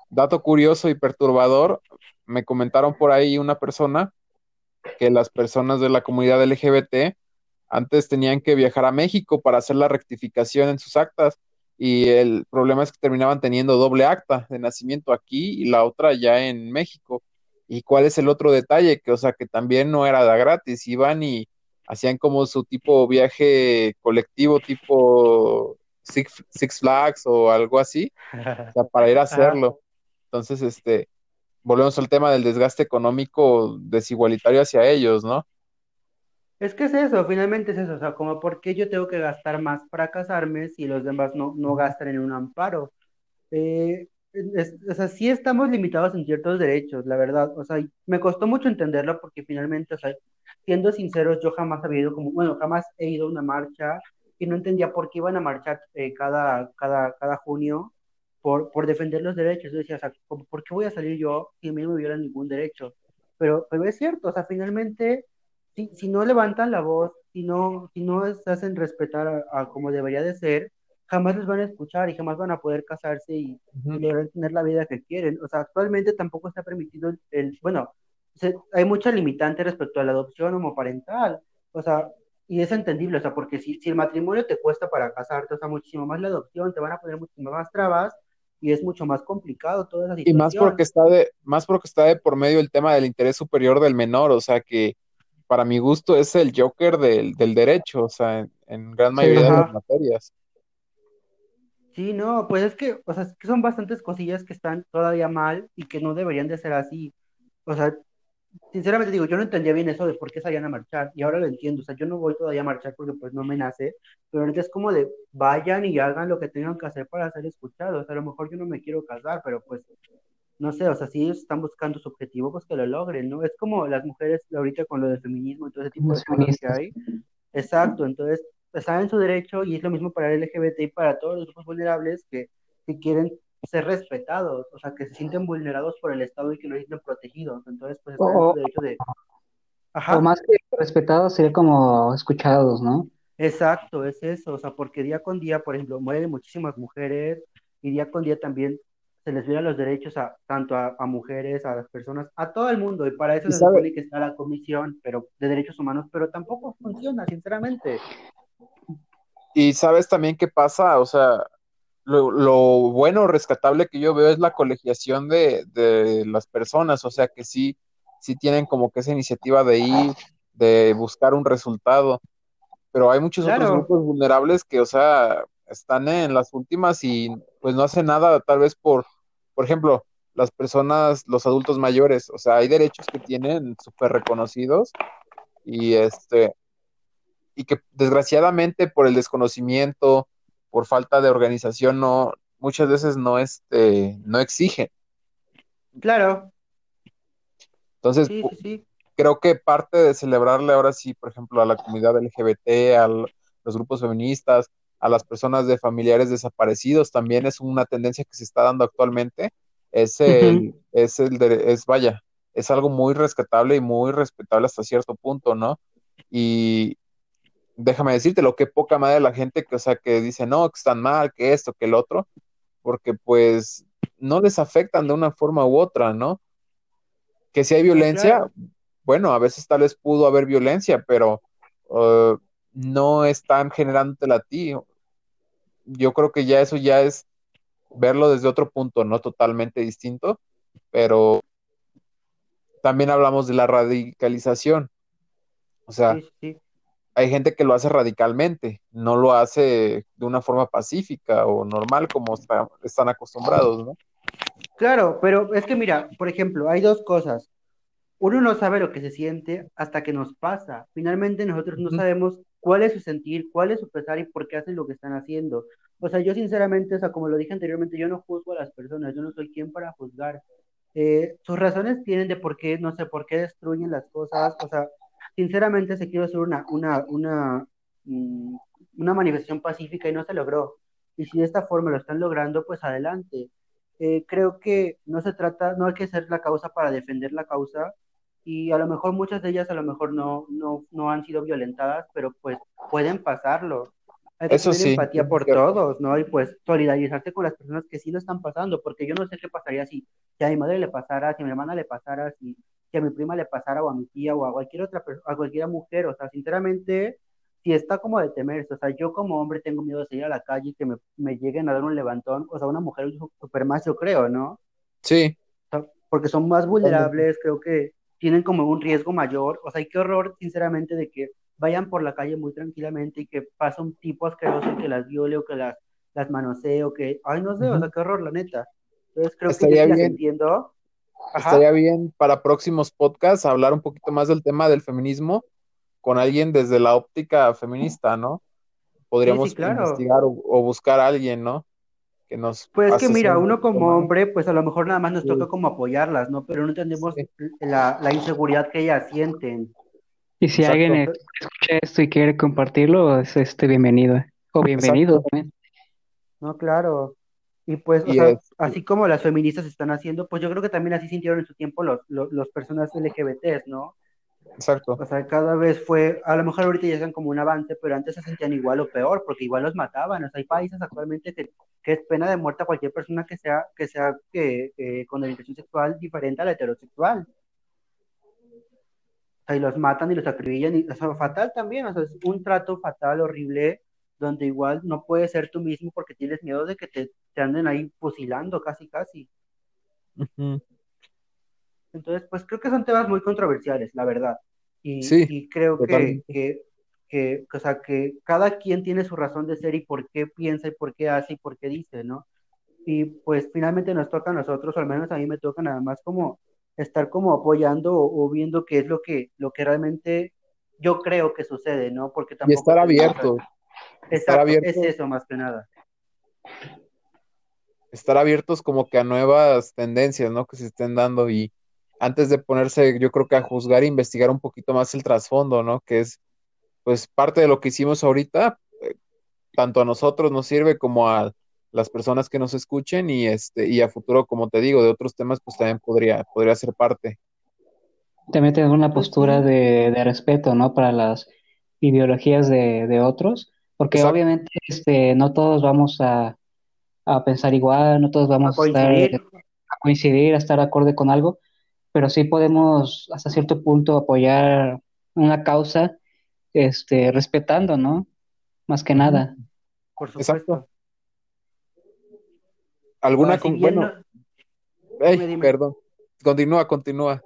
dato curioso y perturbador, me comentaron por ahí una persona que las personas de la comunidad LGBT antes tenían que viajar a México para hacer la rectificación en sus actas y el problema es que terminaban teniendo doble acta de nacimiento aquí y la otra ya en México. ¿Y cuál es el otro detalle? Que, o sea, que también no era de gratis, iban y hacían como su tipo viaje colectivo, tipo Six, Six Flags o algo así, o sea, para ir a hacerlo. Entonces, este, volvemos al tema del desgaste económico desigualitario hacia ellos, ¿no? Es que es eso, finalmente es eso, o sea, como por qué yo tengo que gastar más para casarme si los demás no, no gastan en un amparo. Eh, es- o sea, sí estamos limitados en ciertos derechos, la verdad. O sea, me costó mucho entenderlo porque finalmente, o sea, siendo sinceros, yo jamás había ido como, bueno, jamás he ido a una marcha y no entendía por qué iban a marchar eh, cada, cada, cada junio por, por defender los derechos. Yo decía, o sea, ¿por qué voy a salir yo si a mí no me violan ningún derecho? Pero, pero es cierto, o sea, finalmente, si, si no levantan la voz, si no, si no se hacen respetar a, a como debería de ser, jamás les van a escuchar y jamás van a poder casarse y, y Ujú. lograr tener la vida que quieren. O sea, actualmente tampoco está permitido el, el- bueno, se- hay mucha limitante respecto a la adopción homoparental. O sea, y es entendible, o sea, porque si, si el matrimonio te cuesta para casarte, o sea, muchísimo más la adopción, te van a poner muchísimas más trabas y es mucho más complicado toda esa Y más porque situación. está de, más porque está de por medio el tema del interés superior del menor, o sea que para mi gusto es el Joker del, del derecho, o sea, en, en gran mayoría de las materias. Sí, no, pues es que, o sea, es que son bastantes cosillas que están todavía mal y que no deberían de ser así. O sea, sinceramente digo, yo no entendía bien eso de por qué salían a marchar y ahora lo entiendo, o sea, yo no voy todavía a marchar porque pues no me nace, pero ahorita es como de vayan y hagan lo que tengan que hacer para ser escuchados, a lo mejor yo no me quiero casar, pero pues no sé, o sea, si ellos están buscando su objetivo, pues que lo logren, ¿no? Es como las mujeres ahorita con lo del feminismo y todo ese tipo de cosas que hay, exacto, entonces están en su derecho y es lo mismo para el LGBT y para todos los grupos vulnerables que, que quieren ser respetados, o sea, que se sienten vulnerados por el Estado y que no se sienten protegidos, entonces pues su O, derecho de, o ajá, más que respetados, sería como escuchados, ¿no? exacto, es eso, o sea, porque día con día, por ejemplo, mueren muchísimas mujeres y día con día también se les violan los derechos a tanto a, a mujeres, a las personas, a todo el mundo, y para eso Y se sabe, supone que está la Comisión pero, de Derechos Humanos, pero tampoco funciona, sinceramente. y sabes también qué pasa, o sea, lo, lo bueno, rescatable que yo veo es la colegiación de, de las personas, o sea, que sí, sí tienen como que esa iniciativa de ir, de buscar un resultado, pero hay muchos otros grupos vulnerables que, o sea, están en las últimas y pues no hacen nada, tal vez por, por ejemplo, las personas, los adultos mayores, o sea, hay derechos que tienen súper reconocidos y este, y que desgraciadamente por el desconocimiento, por falta de organización, no, muchas veces no, este, no exigen. claro, Entonces, sí, sí, creo que parte de celebrarle ahora sí, por ejemplo, a la comunidad LGBT, a los grupos feministas, a las personas de familiares desaparecidos, también es una tendencia que se está dando actualmente. Es el, es el de, es vaya, es algo muy rescatable y muy respetable hasta cierto punto, ¿no? Y déjame decirte lo que poca madre la gente que, o sea, que dice, no, que están mal, que esto, que el otro, porque pues no les afectan de una forma u otra, ¿no? Que si hay violencia, bueno, a veces tal vez pudo haber violencia, pero uh, no están generándotela a ti. Yo creo que ya eso ya es verlo desde otro punto, no totalmente distinto, pero también hablamos de la radicalización. O sea, sí, sí, sí. Hay gente que lo hace radicalmente, no lo hace de una forma pacífica o normal como está, están acostumbrados, ¿no? Claro, pero es que mira, por ejemplo, hay dos cosas. Uno no sabe lo que se siente hasta que nos pasa. Finalmente nosotros no sabemos cuál es su sentir, cuál es su pesar y por qué hacen lo que están haciendo. O sea, yo sinceramente, o sea, como lo dije anteriormente, yo no juzgo a las personas, yo no soy quien para juzgar. eh, sus razones tienen de por qué, no sé, por qué destruyen las cosas, o sea, sinceramente se quiso hacer una, una, una, mm, una manifestación pacífica y no se logró. Y si de esta forma lo están logrando, pues adelante. Eh, creo que no se trata, no hay que ser la causa para defender la causa, y a lo mejor muchas de ellas a lo mejor no, no, no han sido violentadas, pero pues pueden pasarlo. Hay que Eso tener sí, empatía por todos, ¿no? Y pues solidarizarse con las personas que sí lo están pasando, porque yo no sé qué pasaría si, si a mi madre le pasara, si a mi hermana le pasara, si, si a mi prima le pasara, o a mi tía, o a cualquier otra persona, a cualquier mujer, o sea, sinceramente, si está como de temerse, o sea, yo como hombre tengo miedo de salir a la calle y que me, me lleguen a dar un levantón, o sea, una mujer super más, yo creo, ¿no? sí, O sea, porque son más vulnerables, creo que tienen como un riesgo mayor, o sea, y qué horror, sinceramente, de que vayan por la calle muy tranquilamente y que pasa un tipo asqueroso y que las viole o que las, las manosee o que, ay, no sé, o sea, qué horror, la neta. Entonces creo que yo sí las bien, estaría bien para próximos podcasts hablar un poquito más del tema del feminismo con alguien desde la óptica feminista, ¿no? sí, sí, Podríamos claro. investigar o, o buscar a alguien, ¿no? Que nos Pues que mira, un uno como hombre, pues a lo mejor nada más nos toca como apoyarlas, ¿no? Pero no entendemos sí, la, la inseguridad que ellas sienten. Y si alguien exacto, escucha esto y quiere compartirlo, es este bienvenido. O bienvenido exacto. también. No, claro. Y pues, o Y sea, así como las feministas están haciendo, pues yo creo que también así sintieron en su tiempo los, los, los personas LGBTs, ¿no? exacto. O sea, cada vez fue, a lo mejor ahorita ya llegan como un avance, pero antes se sentían igual o peor, porque igual los mataban. O sea, hay países actualmente que, que es pena de muerte a cualquier persona que sea, que sea que, eh, con orientación sexual diferente a la heterosexual. O sea, y los matan y los acribillan, y, o sea, fatal también, o sea, es un trato fatal, horrible, donde igual no puedes ser tú mismo porque tienes miedo de que te, te anden ahí fusilando casi, casi. Entonces, pues creo que son temas muy controversiales, la verdad. Y, Sí, y creo que, que, que, o sea, que cada quien tiene su razón de ser y por qué piensa y por qué hace y por qué dice, ¿no? Y pues finalmente nos toca a nosotros, o al menos a mí me toca nada más como estar como apoyando o, o viendo qué es lo que, lo que realmente yo creo que sucede, ¿no? Porque Y tampoco estar te digo, exacto, es abiertos, eso más que nada. estar abiertos como que a nuevas tendencias, ¿no? Que se estén dando y antes de ponerse, yo creo que a juzgar e investigar un poquito más el trasfondo, ¿no? Que es pues parte de lo que hicimos ahorita, eh, tanto a nosotros nos sirve como a las personas que nos escuchen y este y a futuro, como te digo, de otros temas pues también podría podría ser parte. También tener una postura de, de respeto, ¿no? Para las ideologías de, de otros, porque Exacto. obviamente este, no todos vamos a, a pensar igual, no todos a vamos a estar coincidir, a coincidir, a estar acorde con algo, pero sí podemos hasta cierto punto apoyar una causa, este, respetando, ¿no? Más que nada. por Exacto. supuesto. O sea, Alguna con, no, bueno, dime, ay, dime. perdón. Continúa, continúa.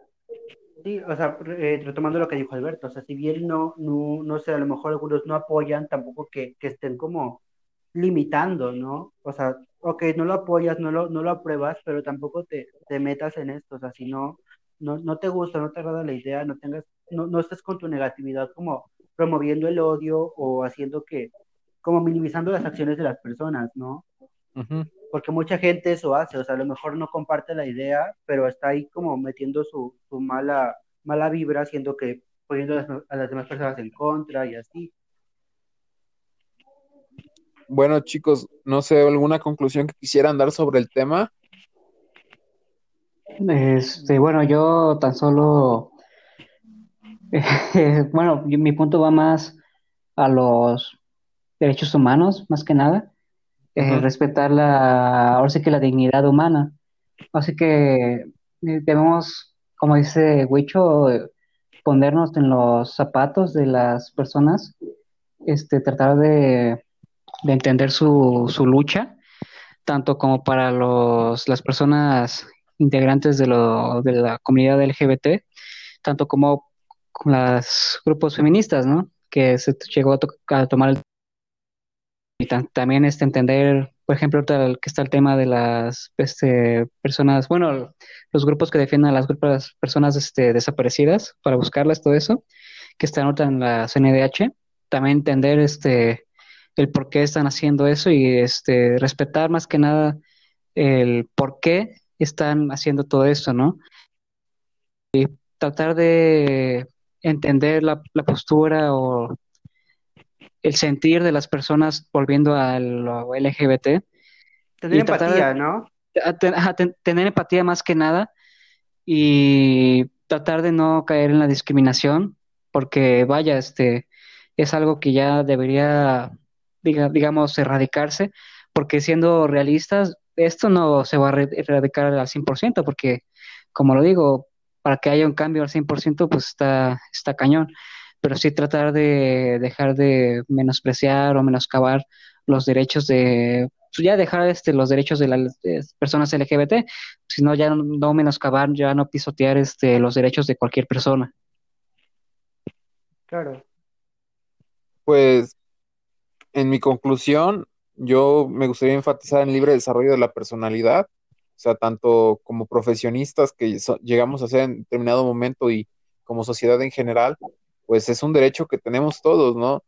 Sí, o sea, eh, retomando lo que dijo Alberto, o sea, si bien no, no, no sé, a lo mejor algunos no apoyan, tampoco que, que estén como limitando, ¿no? O sea, ok, no lo apoyas, no lo, no lo apruebas, pero tampoco te, te metas en esto, o sea, si no, no, no te gusta, no te agrada la idea, no tengas, no, no estés con tu negatividad como promoviendo el odio o haciendo que, como minimizando las acciones de las personas, ¿no? Ujú. Porque mucha gente eso hace, o sea, a lo mejor no comparte la idea, pero está ahí como metiendo su, su mala, mala vibra, haciendo que poniendo a las, a las demás personas en contra y así. Bueno, chicos, no sé, alguna conclusión que quisieran dar sobre el tema. Este, bueno, yo tan solo, bueno, yo- mi punto va más a los derechos humanos, más que nada, eh, respetar la, ahora sí que la dignidad humana. Así que eh, debemos, como dice Huicho, ponernos en los zapatos de las personas, este, tratar de, de entender su, su lucha, tanto como para los, las personas integrantes de, lo, de la comunidad LGBT, tanto como con los grupos feministas, ¿no? Que se llegó a, to- a tomar el y tam- también este, entender, por ejemplo, el que está el tema de las este, personas, bueno, los grupos que defienden a las personas este, desaparecidas para buscarlas, todo eso, que están ahorita en la CNDH, también entender este, el por qué están haciendo eso y este, respetar más que nada el por qué están haciendo todo esto, ¿no? Y tratar de entender la postura o el sentir de las personas volviendo a lo LGBT. Tener de- empatía, ¿no? a ten- tener empatía más que nada y tratar de no caer en la discriminación, porque vaya, este es algo que ya debería, diga- digamos, erradicarse, porque siendo realistas, esto no se va a erradicar al 100%, porque como lo digo, para que haya un cambio al 100%, pues está, está cañón, pero sí tratar de dejar de menospreciar o menoscabar los derechos de, pues ya dejar este, los derechos de las de personas LGBT, sino ya no, no menoscabar, ya no pisotear este, los derechos de cualquier persona. Claro. Pues en mi conclusión, yo me gustaría enfatizar en el libre desarrollo de la personalidad, o sea, tanto como profesionistas que so- llegamos a ser en determinado momento y como sociedad en general, pues es un derecho que tenemos todos, ¿no?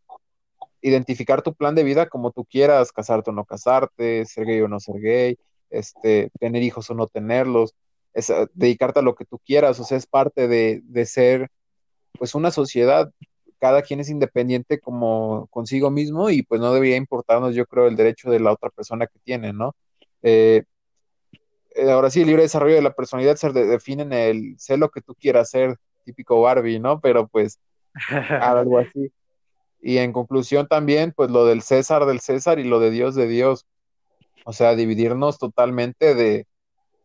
Identificar tu plan de vida como tú quieras, casarte o no casarte, ser gay o no ser gay, este, tener hijos o no tenerlos, eh, dedicarte a lo que tú quieras, o sea, es parte de, de ser, pues, una sociedad cada quien es independiente como consigo mismo y pues no debería importarnos, yo creo, el derecho de la otra persona que tiene, ¿no? Eh, eh, ahora sí, el libre desarrollo de la personalidad se de- define en el sé lo que tú quieras ser, típico Barbie, ¿no? Pero pues algo así. Y en conclusión también, pues lo del César del César y lo de Dios de Dios, o sea, dividirnos totalmente de,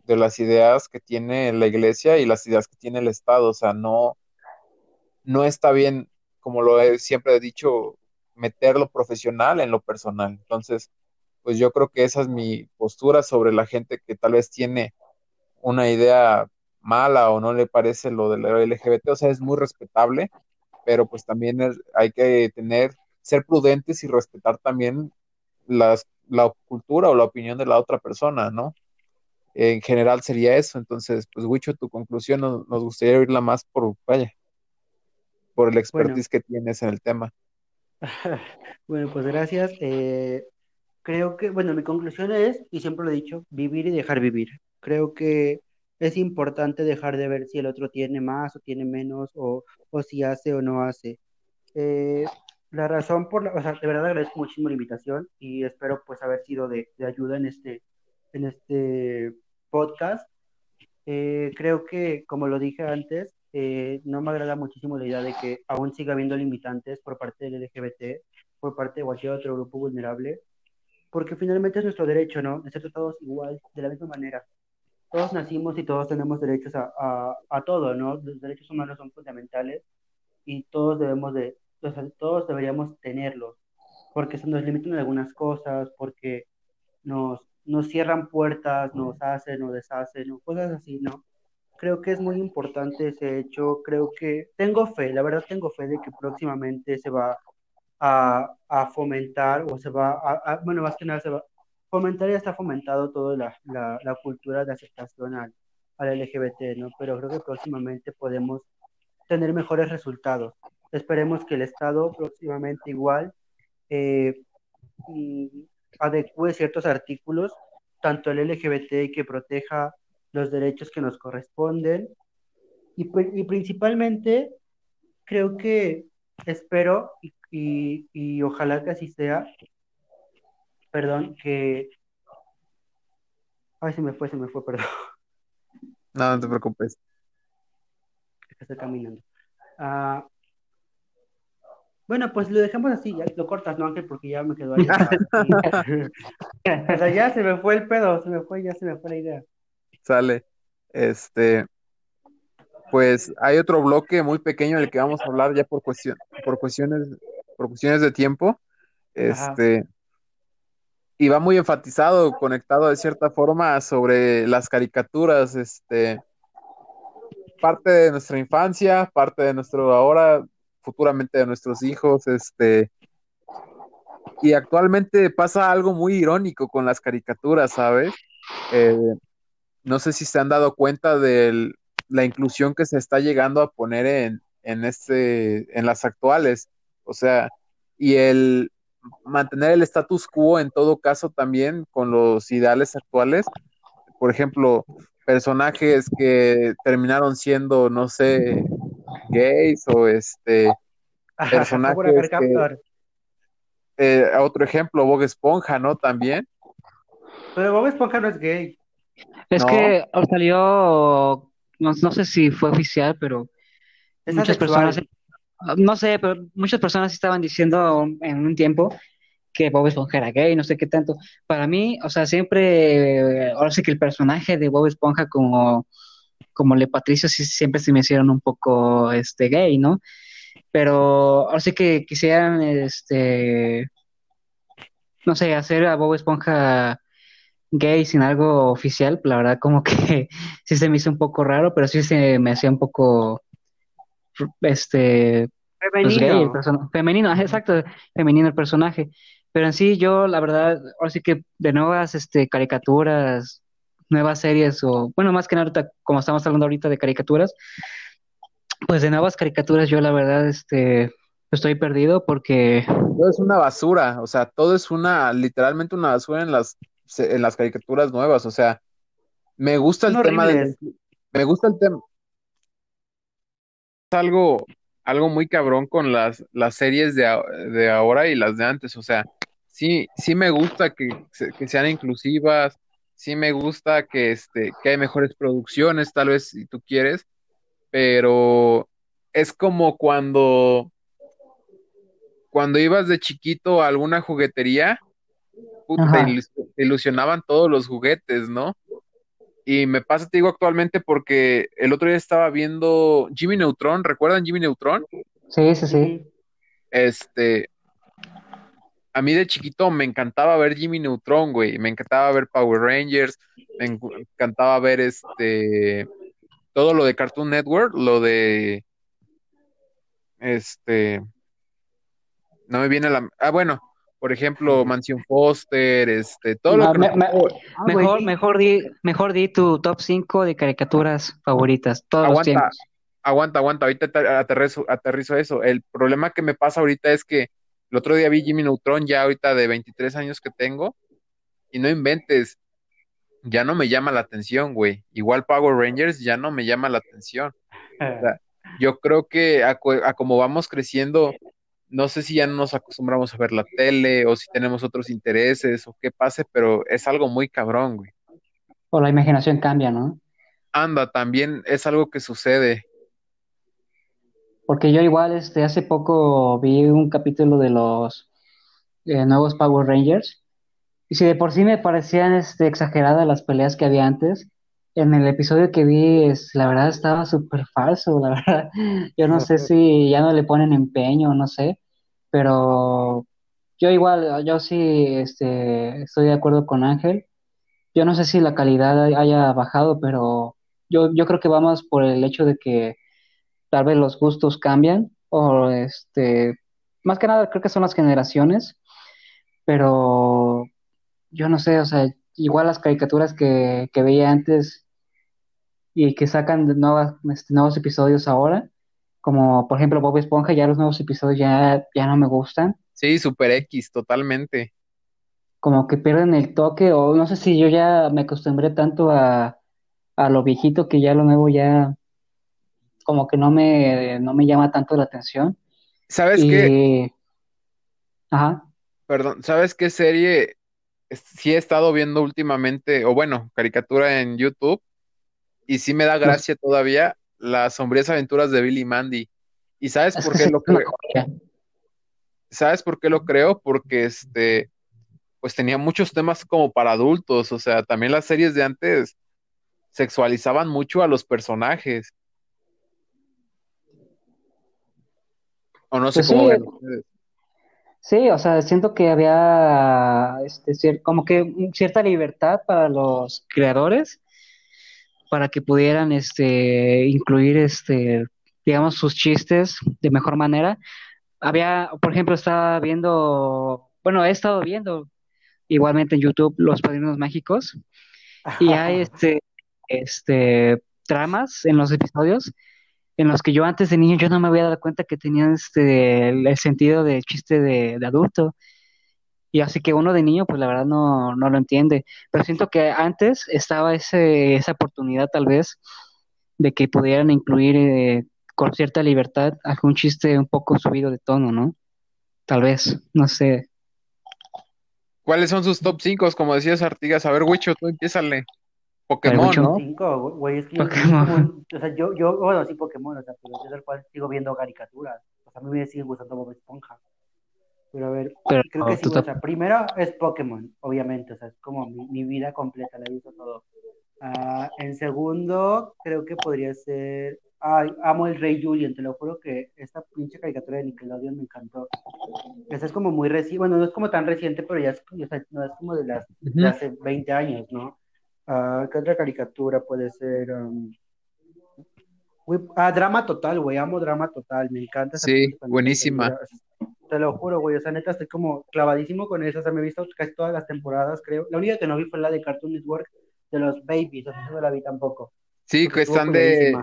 de las ideas que tiene la iglesia y las ideas que tiene el Estado, o sea, no, no está bien, como lo he siempre he dicho, meter lo profesional en lo personal. Entonces, pues yo creo que esa es mi postura sobre la gente que tal vez tiene una idea mala o no le parece lo del LGBT, o sea, es muy respetable, pero pues también hay que tener, ser prudentes y respetar también las, la cultura o la opinión de la otra persona, ¿no? En general sería eso, entonces, pues Wicho, tu conclusión nos, nos gustaría oírla más por, vaya, por el Bueno, expertise que tienes en el tema. bueno, pues gracias. Eh, creo que, bueno, mi conclusión es, y siempre lo he dicho, vivir y dejar vivir. Creo que es importante dejar de ver si el otro tiene más o tiene menos, o, o si hace o no hace. Eh, la razón por la, o sea, de verdad agradezco muchísimo la invitación y espero pues haber sido de, de ayuda en este, en este podcast. Eh, creo que, como lo dije antes, eh, no me agrada muchísimo la idea de que aún siga habiendo limitantes por parte del LGBT, por parte de cualquier otro grupo vulnerable, porque finalmente es nuestro derecho, ¿no? De ser tratados igual, de la misma manera. Todos nacimos y todos tenemos derechos a, a, a todo, ¿no? Los derechos humanos son fundamentales y todos debemos de, todos deberíamos tenerlos, porque se nos limitan algunas cosas, porque nos, nos cierran puertas, nos hacen o deshacen, o cosas así, ¿no? Creo que es muy importante ese hecho, creo que tengo fe, la verdad tengo fe de que próximamente se va a, a fomentar o se va a, a- bueno, más que nada se va fomentar ya está fomentado toda la, la, la cultura de aceptación al, al LGBT, ¿no? Pero creo que próximamente podemos tener mejores resultados. Esperemos que el Estado próximamente igual eh, mm, adecue ciertos artículos, tanto el LGBT que proteja los derechos que nos corresponden y, y principalmente creo que espero y, y, y ojalá que así sea, perdón, que... Ay, se me fue, se me fue, perdón, No, no te preocupes. es que estoy caminando. Ah, bueno, pues lo dejamos así, ya lo cortas, ¿no, Ángel? Porque ya me quedó ahí. O sea, ya se me fue el pedo, se me fue, ya se me fue la idea. Sale. Este, pues hay otro bloque muy pequeño del que vamos a hablar ya por cuestión, por cuestiones, por cuestiones de tiempo. Ajá. Y va muy enfatizado, conectado de cierta forma sobre las caricaturas, este, parte de nuestra infancia, parte de nuestro ahora, futuramente de nuestros hijos, este, y actualmente pasa algo muy irónico con las caricaturas, ¿sabes? Eh, no sé si se han dado cuenta de la inclusión que se está llegando a poner en, en, este, en las actuales. O sea, y el mantener el status quo en todo caso también con los ideales actuales. Por ejemplo, personajes que terminaron siendo, no sé, gays o este personajes que, eh, otro ejemplo, Bob Esponja, ¿no? También. Pero Bob Esponja no es gay. Es que salió, no, no, sé si fue oficial, pero muchas personas, no sé, pero muchas personas estaban diciendo en un tiempo que Bob Esponja era gay, no sé qué tanto. Para mí, o sea, siempre, ahora sí que el personaje de Bob Esponja como, como Le Patricio sí, siempre se me hicieron un poco este gay, ¿no? Pero ahora sí que quisieran, este, no sé, hacer a Bob Esponja gay sin algo oficial, la verdad como que sí se me hizo un poco raro, pero sí se me hacía un poco, este, pues, femenino. femenino, exacto, femenino el personaje. Pero en sí, yo, la verdad, ahora sí que de nuevas este, caricaturas, nuevas series, o bueno, más que nada, como estamos hablando ahorita de caricaturas, pues de nuevas caricaturas, yo la verdad, este, estoy perdido porque. Todo es una basura, o sea, todo es una, literalmente una basura en las, en las caricaturas nuevas, o sea, me gusta el tema de. Me gusta el tema. Algo, algo muy cabrón con las, las series de, de ahora y las de antes, o sea, sí, sí me gusta que, sean inclusivas, sí me gusta que, este, que hay mejores producciones, tal vez si tú quieres, pero es como cuando, cuando ibas de chiquito a alguna juguetería, te, ilusionaban todos los juguetes, ¿no? Y me pasa, te digo, actualmente porque el otro día estaba viendo Jimmy Neutron, ¿recuerdan Jimmy Neutron? Sí, sí, sí. Este, a mí de chiquito me encantaba ver Jimmy Neutron, güey, me encantaba ver Power Rangers, me encantaba ver este todo lo de Cartoon Network, lo de este no me viene la ah bueno, por ejemplo, Mansión Foster, este, todo lo que ah, mejor mejor di mejor di tu top 5 de caricaturas favoritas, todos aguanta, los tiempos. Aguanta, aguanta, ahorita aterrizo, aterrizo eso. El problema que me pasa ahorita es que el otro día vi Jimmy Neutron, ya ahorita de 23 años que tengo, y no inventes, ya no me llama la atención, güey. Igual Power Rangers ya no me llama la atención. yo creo que a, como vamos creciendo, no sé si ya no nos acostumbramos a ver la tele o si tenemos otros intereses o qué pase, pero es algo muy cabrón, güey. O la imaginación cambia, ¿no? Anda, también es algo que sucede. Porque yo igual este, hace poco vi un capítulo de los eh, nuevos Power Rangers. Y si de por sí me parecían este, exageradas las peleas que había antes, en el episodio que vi, es, la verdad estaba súper falso, la verdad. Yo no sé si ya no le ponen empeño, no sé, pero yo igual, yo sí este, estoy de acuerdo con Ángel. Yo no sé si la calidad haya bajado, pero yo, yo creo que vamos por el hecho de que tal vez los gustos cambian, o este, más que nada creo que son las generaciones, pero yo no sé, o sea, igual las caricaturas que, veía antes y que sacan nuevas, este, nuevos episodios ahora, como por ejemplo Bob Esponja, ya los nuevos episodios ya, ya no me gustan. Sí, Super X, totalmente. Como que pierden el toque, o no sé si yo ya me acostumbré tanto a, a lo viejito que ya lo nuevo ya como que no me, no me llama tanto la atención. ¿Sabes qué? Ajá. Perdón, ¿sabes qué serie sí he estado viendo últimamente, o bueno, caricatura en YouTube, y sí me da gracia todavía las sombrías aventuras de Billy Mandy. ¿Y sabes por qué lo creo? ¿Sabes por qué lo creo? Porque este, pues tenía muchos temas como para adultos, o sea, también las series de antes sexualizaban mucho a los personajes. O no sé pues cómo ven ustedes. Sí, o sea, siento que había este, como que cierta libertad para los creadores para que pudieran este, incluir, este, digamos, sus chistes de mejor manera. Había, por ejemplo, estaba viendo, bueno, he estado viendo igualmente en YouTube Los Padrinos Mágicos y hay este, este, tramas en los episodios en los que yo antes de niño yo no me había dado cuenta que tenían este el, sentido de chiste de, adulto. Y así que uno de niño, pues la verdad no, no lo entiende. Pero siento que antes estaba ese, esa oportunidad tal vez de que pudieran incluir eh, con cierta libertad algún chiste un poco subido de tono, ¿no? Tal vez, no sé. ¿Cuáles son sus top 5? Como decías Artigas, a ver, Wicho, tú empiézale. Pokémon. ¿no? Cinco, güey, es que Pokémon. o sea, yo, yo, bueno, sí Pokémon, o sea, pero yo del cual sigo viendo caricaturas. O sea, a mí me sigue gustando Bob Esponja. Pero a ver, Pero creo que sí, tú o te- sea, primero es Pokémon, obviamente, o sea, es como mi, mi vida completa, la he visto todo. Ah, en segundo, creo que podría ser, ay, amo el Rey Julian, te lo juro que esta pinche caricatura de Nickelodeon me encantó. Esa es como muy reciente, bueno, no es como tan reciente, pero ya es, o sea, no es como de las de hace 20 años, ¿no? Ah, ¿qué otra caricatura puede ser? Um, ah, Drama Total, güey, amo Drama Total, me encanta esa Sí, caricatura. Te lo juro, güey, o sea, neta, estoy como clavadísimo con eso, o sea, me he visto casi todas las temporadas, creo. La única que no vi fue la de Cartoon Network de los Babies, o sea, esa no la vi tampoco. Sí, que están de,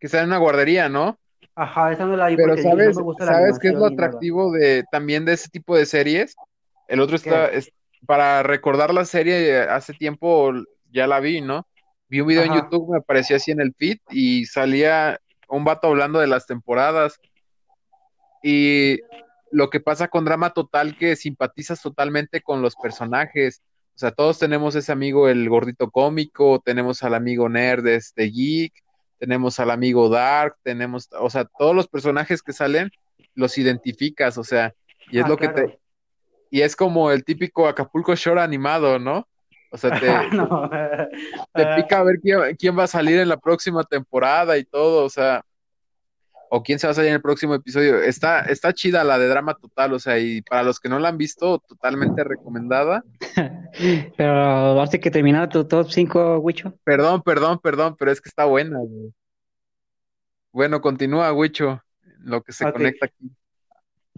que están en una guardería, ¿no? Ajá, esa no la vi Pero sabes, no me gusta la ¿sabes qué es lo atractivo de también de ese tipo de series? El otro está, es, para recordar la serie, hace tiempo ya la vi, ¿no? Vi un video en. YouTube, me aparecía así en el feed y salía un vato hablando de las temporadas. Y lo que pasa con Drama Total, que simpatizas totalmente con los personajes. O sea, todos tenemos ese amigo, el gordito cómico, tenemos al amigo nerd, este geek, tenemos al amigo dark, tenemos, o sea, todos los personajes que salen los identificas, o sea, y es Ah, lo que te, y es como el típico Acapulco Shore animado, ¿no? O sea, te, No. te Ah, pica a ver quién, quién va a salir en la próxima temporada y todo, o sea, o quién se va a salir en el próximo episodio. Está, está chida la de drama total, o sea, y para los que no la han visto, totalmente recomendada. Pero sí que terminar tu top 5, Wicho. Perdón, perdón, perdón, pero es que está buena, güey. Bueno, continúa, Wicho, lo que se conecta aquí.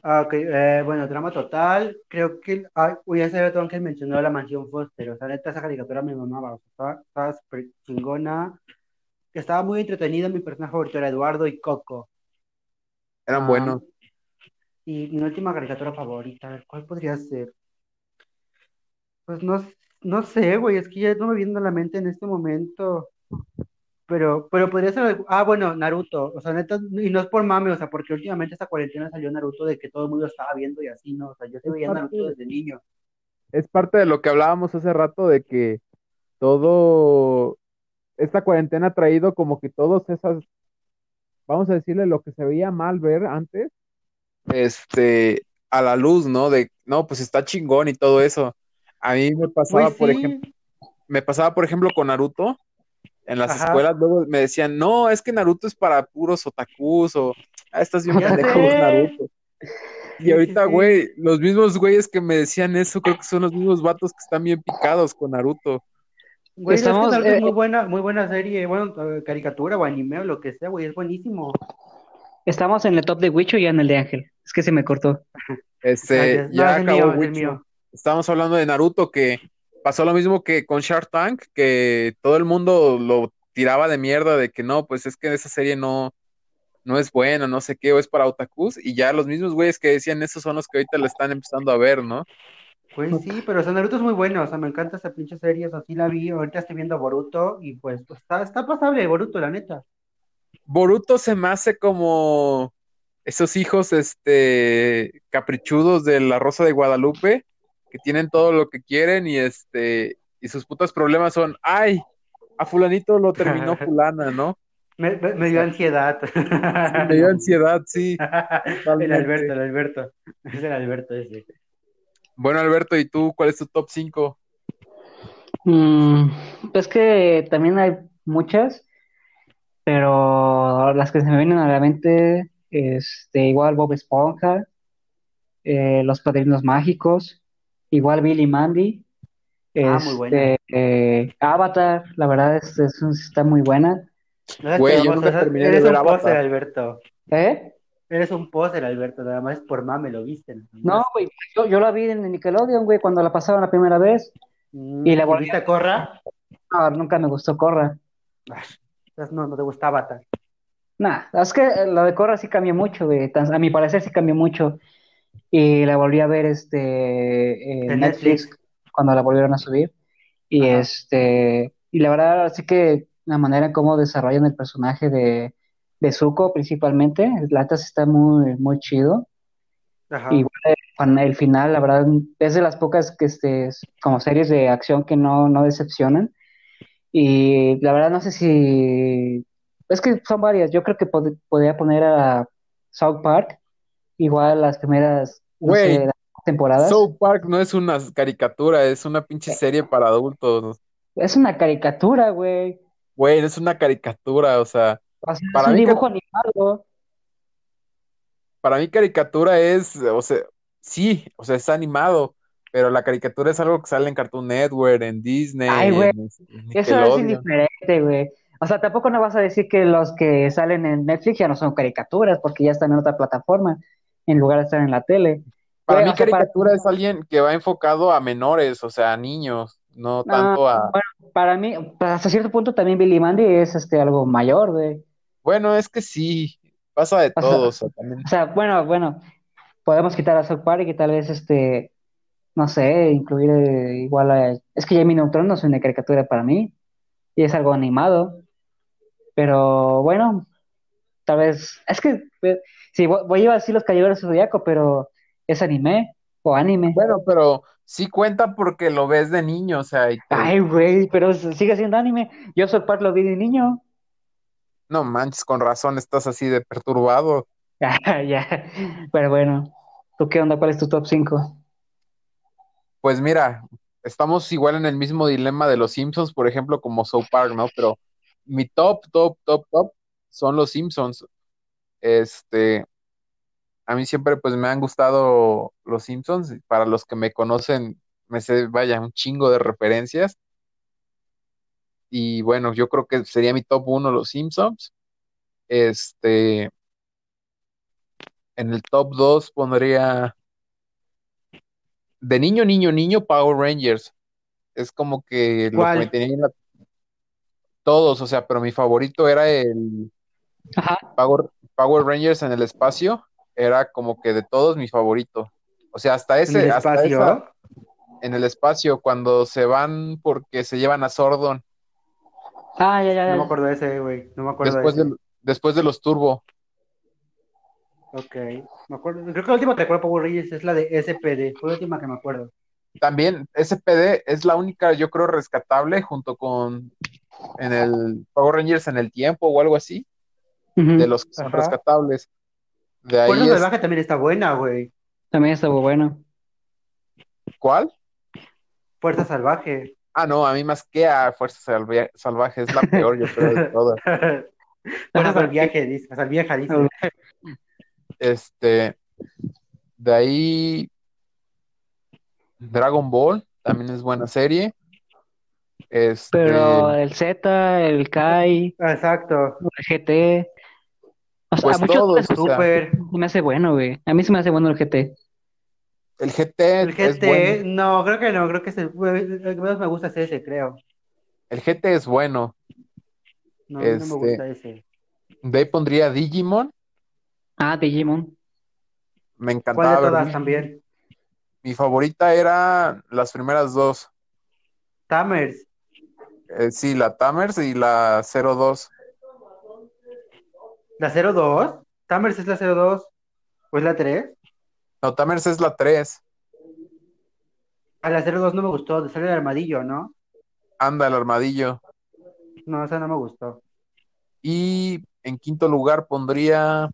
Ah, ok, eh, bueno, drama total. Creo que. Ay, uy, ese otro Ángel mencionó la mansión Foster. O sea, neta, esa caricatura me mamaba. O sea, estaba, estaba súper chingona. Estaba muy entretenida. Mi personaje favorito era Eduardo y Coco. Eran Ah, buenos. y mi última caricatura favorita, ¿cuál podría ser? Pues no, no sé, güey, es que ya no me viene a la mente en este momento. Pero, pero podría ser. Ah, bueno, Naruto. O sea, neta, y no es por mame, o sea, porque últimamente esta cuarentena salió Naruto de que todo el mundo estaba viendo y así, ¿no? O sea, yo sí Es veía parte- Naruto desde niño. Es parte de lo que hablábamos hace rato de que todo, esta cuarentena ha traído como que todas esas, vamos a decirle lo que se veía mal ver antes, este, a la luz, ¿no? De, no, pues está chingón y todo eso. A mí me pasaba, Güey, por sí. ejemplo, me pasaba, por ejemplo, con Naruto. En las Ajá. escuelas luego me decían, no, es que Naruto es para puros otakus o, ah, estás bien pendejo, Naruto. Y ahorita, güey, los mismos güeyes que me decían eso, creo que son los mismos vatos que están bien picados con Naruto. Güey, es que Estamos, es eh, muy buena, muy buena serie, bueno, eh, caricatura o anime o lo que sea, güey, es buenísimo. Estamos en el top de Wicho y ya en el de Ángel. Es que se me cortó. Este. No, ya es acabó mío, Wicho. Estábamos hablando de Naruto, que pasó lo mismo que con Shark Tank, que todo el mundo lo tiraba de mierda de que no, pues es que esa serie no, no es buena, no sé qué, o es para otakus, y ya los mismos güeyes que decían eso son los que ahorita la están empezando a ver, ¿no? Pues sí, pero o sea, Naruto es muy bueno, o sea, me encanta esa pinche serie, o sea, sí la vi, ahorita estoy viendo Boruto y pues, pues, está, está pasable Boruto, la neta. Boruto se me hace como esos hijos, este, caprichudos de la Rosa de Guadalupe, que tienen todo lo que quieren y este, y sus putos problemas son, ay, a fulanito lo terminó fulana, ¿no? Me, me- me dio ansiedad. Me dio ansiedad, sí. El. Alberto, el Alberto. Es el Alberto ese. Bueno, Alberto, ¿y tú cuál es tu top 5? Mm, pues que también hay muchas, pero las que se me vienen a la mente, este, igual Bob Esponja, eh, Los Padrinos Mágicos, igual Billy y Mandy, Ah, muy buena. este, eh, Avatar, la verdad es, es- está muy buena. Güey, yo nunca terminé de ver un Avatar. póster, Alberto. ¿Eh? Eres un póster, Alberto, nada más por mame lo viste. No, güey, yo, yo la vi en Nickelodeon, güey, cuando la pasaron la primera vez. Mm, y la ¿y volví- viste a Corra? No, nunca me gustó Corra. Ay, no, no te gusta Avatar. Nah, es que la de Corra sí cambió mucho, güey. A mi parecer sí cambió mucho. y la volví a ver este, en En Netflix Netflix. cuando la volvieron a subir. Y Ajá. este, y la verdad, sí que la manera en cómo desarrollan el personaje de, de Zuko principalmente, la neta sí está muy, muy chido. Ajá. Igual el, el final, la verdad, es de las pocas que este, como series de acción que no, no decepcionan. Y la verdad no sé si, es que son varias, yo creo que pod- podría poner a South Park, igual las primeras, no sé, temporadas. South Park no es una caricatura, es una pinche serie para adultos. Es una caricatura, güey. Güey, es una caricatura, o sea, Para un mí, dibujo animado. para mí caricatura es, o sea, sí, o sea, es animado, pero la caricatura es algo que sale en Cartoon Network, en Ay, Disney, güey, eso es indiferente, güey. O sea, tampoco no vas a decir que los que salen en Netflix ya no son caricaturas, porque ya están en otra plataforma, en lugar de estar en la tele. Para Güey, mí para, caricatura es alguien que va enfocado a menores, o sea, a niños, no tanto a... bueno, para mí, hasta cierto punto también Billy Mandy es este algo mayor, güey. Bueno, es que sí, pasa de O todo, o sea, o sea, bueno, bueno, podemos quitar a South Park y tal vez este, no sé, incluir eh, igual a... Es que Jamie Neutron no es una caricatura para mí, y es algo animado, pero bueno, tal vez, es que, eh, sí, voy, a decir los Caballeros del Zodiaco, pero es anime o anime. Bueno, pero sí cuenta porque lo ves de niño, o sea, y te... Ay, güey, pero sigue siendo anime. Yo South Park lo vi de niño. No manches, con razón estás así de perturbado. Ah, ya, pero bueno, ¿tú qué onda? ¿Cuál es tu top 5? Pues mira, estamos igual en el mismo dilema de los Simpsons, por ejemplo, como South Park, ¿no? Pero mi top, top, top, top son los Simpsons. Este, a mí siempre pues me han gustado los Simpsons. Para los que me conocen, me sé, vaya, un chingo de referencias. Y bueno, yo creo que sería mi top uno los Simpsons. Este, en el top 2 pondría de niño, niño, niño, Power Rangers. Es como que lo que me tenía en la- todos, o sea, pero mi favorito era el Ajá, Power, Power Rangers en el espacio. Era como que de todos mi favorito. O sea, hasta ¿En el ese, hasta esa, espacio? en el espacio, cuando se van porque se llevan a Sordon, ah, ya, ya, No me ya. acuerdo de ese, güey. No me acuerdo de después ese. de, después de los Turbo. Ok. Me acuerdo. Creo que la última que recuerdo Power Rangers es la de SPD. Fue la última que me acuerdo. También SPD es la única, yo creo, rescatable junto con en el Power Rangers en el tiempo o algo así, de los que son Ajá. rescatables. De ahí Fuerza es, Salvaje también está buena, güey. También estuvo bueno. ¿cuál? Fuerza Salvaje. Ah, no, a mí más que a Fuerza Salvaje, Salvaje es la peor, yo creo, de todas. Fuerza Salvaje, dice. Salvieja, dice. Este, de ahí Dragon Ball, también es buena serie. Este, Pero el Z, el Kai, Exacto. el GT, o sea, pues a muchos todos, les- o sea, Super. se me hace bueno, güey. A mí se me hace bueno el GT. el GT El es GT, bueno, no, creo que no. Creo que es el, el que menos me gusta es ese, creo. el GT es bueno. No, no me Este, gusta ese. de ahí pondría Digimon, Ah, Digimon. me ¿Cuál de encantaba ver Digimon. también? Mi favorita era las primeras dos, Tamers. Eh, sí, la Tamers y la 02. ¿La 02? ¿Tamers es la 02? ¿O es la 3? No, Tamers es la 3. A la 02 no me gustó. Sale el armadillo, ¿no? Anda el armadillo. No, esa no me gustó. Y en quinto lugar pondría.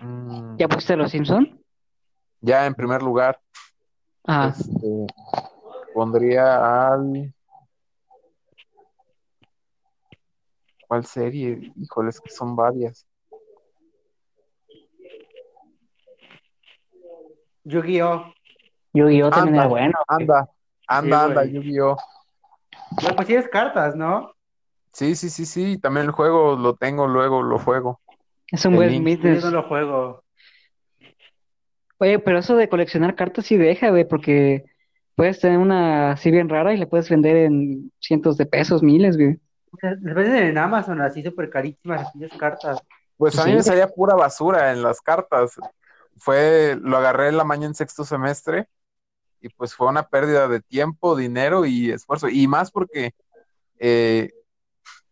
mm, ¿Ya pusiste los Simpson? ya en primer lugar, Ah, este, pondría al. ¿Cuál serie? Híjole, es que son varias. Yu-Gi-Oh! Yu-Gi-Oh también Anda, era bueno. anda, anda, anda. Yu-Gi-Oh! Bueno, pues tienes cartas, ¿no? Sí, sí, sí, sí. También el juego lo tengo, luego lo juego. Es un buen link. Yo business. no lo juego. Oye, pero eso de coleccionar cartas sí deja, güey, porque puedes tener una así bien rara y la puedes vender en cientos de pesos, miles, güey. Les venden en Amazon así súper carísimas las pinches cartas. Pues a mí me salía pura basura en las cartas. Fue, lo agarré en la mañana en sexto semestre y pues fue una pérdida de tiempo, dinero y esfuerzo. Y más porque, eh,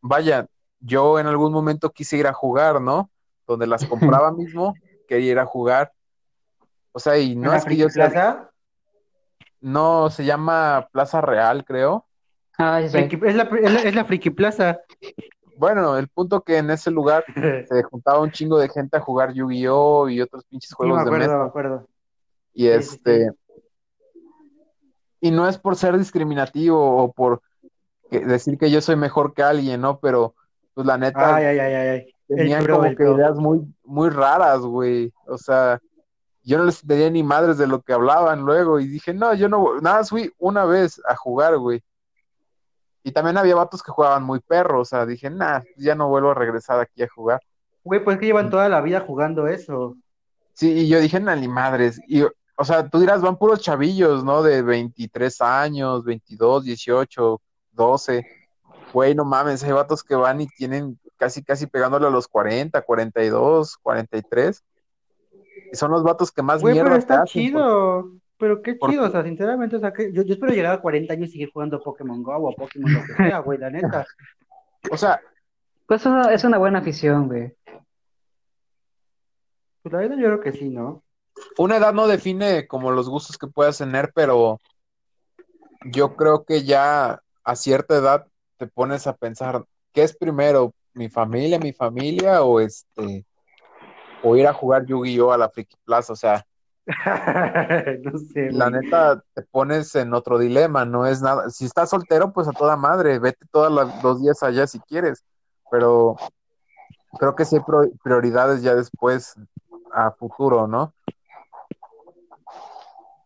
vaya, yo en algún momento quise ir a jugar, ¿no? Donde las compraba mismo, quería ir a jugar. O sea, y ¿En no es que yo Plaza? no se llama Plaza Real, creo. Ah, sí, sí. Friki- es, la, es, la, es la Friki Plaza. Bueno, el punto que en ese lugar se juntaba un chingo de gente a jugar Yu-Gi-Oh! y otros pinches Sí, me juegos de acuerdo, mesa. me acuerdo. Y Sí, sí, este, y no es por ser discriminativo o por que- decir que yo soy mejor que alguien, ¿no? Pero, pues la neta, Ay, ay, ay, ay, ay. El tenían pro, como que pro. ideas muy, muy raras, güey. O sea, yo no les entendía ni madres de lo que hablaban luego. Y dije, no, yo no, nada, más fui una vez a jugar, güey. Y también había vatos que jugaban muy perro, o sea, dije, nah, ya no vuelvo a regresar aquí a jugar. Güey, pues que llevan toda la vida jugando eso. Sí, y yo dije, nah, ni madres. Y, o sea, tú dirás, van puros chavillos, ¿no? De 23 años, 22, 18, 12. Güey, no mames, hay vatos que van y tienen casi, casi pegándole a los 40, 42, 43. Y son los vatos que más Güey, mierda pero está hacen, chido. Pero qué ¿Por chido, o sea, sinceramente, o sea, que yo, yo espero llegar a 40 años y seguir jugando Pokémon Go o Pokémon lo que sea, güey, la neta. O sea, Pues es una, es una buena afición, güey. Pues la verdad yo creo que sí, ¿no? una edad no define como los gustos que puedas tener, pero yo creo que ya a cierta edad te pones a pensar, ¿qué es primero? ¿Mi familia, mi familia o este o ir a jugar Yu-Gi-Oh a la Friki Plaza? O sea, No sé, la güey. neta te pones en otro dilema, no es nada. Si estás soltero, pues a toda madre, vete todos los días allá si quieres, pero creo que sí hay prioridades ya después a futuro, ¿no?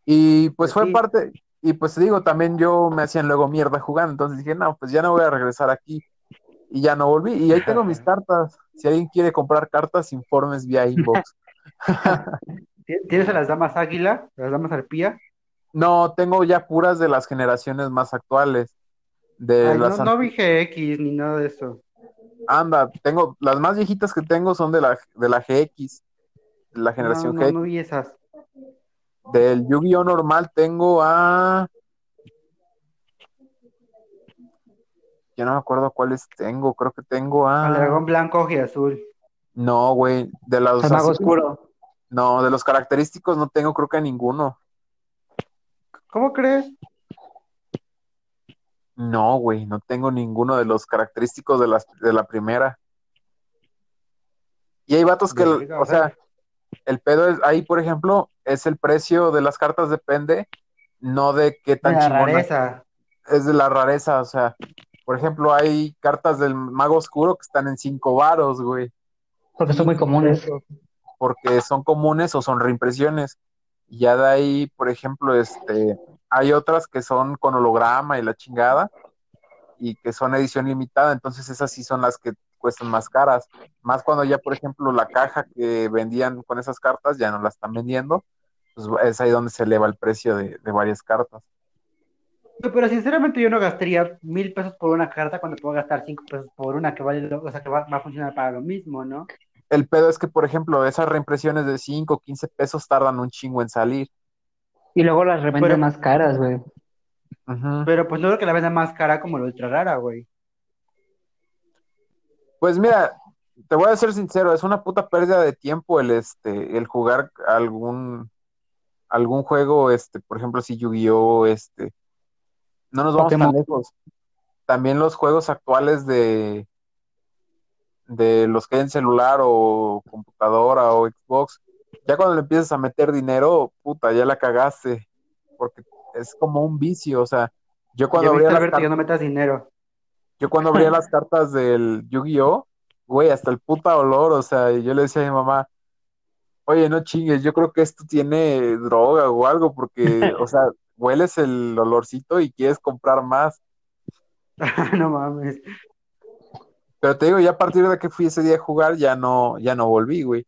Y pues Pues fue sí. parte, y pues te digo, también yo me hacían luego mierda jugando, entonces dije, no, pues ya no voy a regresar aquí. Y ya no volví. Y ahí tengo mis cartas. Si alguien quiere comprar cartas, informes vía inbox. ¿Ti- ¿Tienes a las damas águila, a las damas arpía? No, tengo ya puras de las generaciones más actuales. De Ay, no, las no vi GX ni nada de eso. Anda, tengo, las más viejitas que tengo son de la, de la GX, de la generación no, GX. no vi esas. Del Yu-Gi-Oh normal tengo a. Ya no me acuerdo cuáles tengo, creo que tengo Al a. dragón blanco y azul. No, güey, de los El mago oscuro. No, de los característicos no tengo, creo que ninguno. ¿Cómo crees? No, güey, no tengo ninguno de los característicos de, las, de la primera. Y hay vatos que, o sea, el pedo es, ahí, por ejemplo, es el precio de las cartas depende, no de qué De tan la chingona rareza. es de la rareza, o sea, por ejemplo, hay cartas del Mago Oscuro que están en cinco varos, güey, Porque son muy comunes. Porque son comunes o son reimpresiones. Ya de ahí, por ejemplo, este, hay otras que son con holograma y la chingada, y que son edición limitada, entonces esas sí son las que cuestan más caras. Más cuando ya, por ejemplo, la caja que vendían con esas cartas ya no la están vendiendo, pues es ahí donde se eleva el precio de, varias cartas. Pero sinceramente yo no gastaría mil pesos por una carta cuando puedo gastar cinco pesos por una que vale, o sea, que va a funcionar para lo mismo, ¿no? El pedo es que, por ejemplo, esas reimpresiones de 5 o 15 pesos tardan un chingo en salir. Y luego las revenden Pero- más caras, güey. Pero pues no creo que la venda más cara como la ultra rara, güey. Pues mira, te voy a ser sincero, es una puta pérdida de tiempo el este, el jugar algún algún juego, este, por ejemplo, si Yu-Gi-Oh, este, no nos vamos tan lejos. También los juegos actuales de de los que hay en celular o computadora o Xbox, ya cuando le empiezas a meter dinero, puta, ya la cagaste, porque es como un vicio, o sea, yo cuando abría las cartas no metas dinero. Yo cuando abría las cartas del Yu-Gi-Oh, güey, hasta el puta olor, o sea, y yo le decía a mi mamá, oye, no chingues, yo creo que esto tiene droga o algo, porque, o sea, hueles el olorcito y quieres comprar más. No mames. Pero te digo, ya a partir de que fui ese día a jugar, ya no, ya no volví, güey.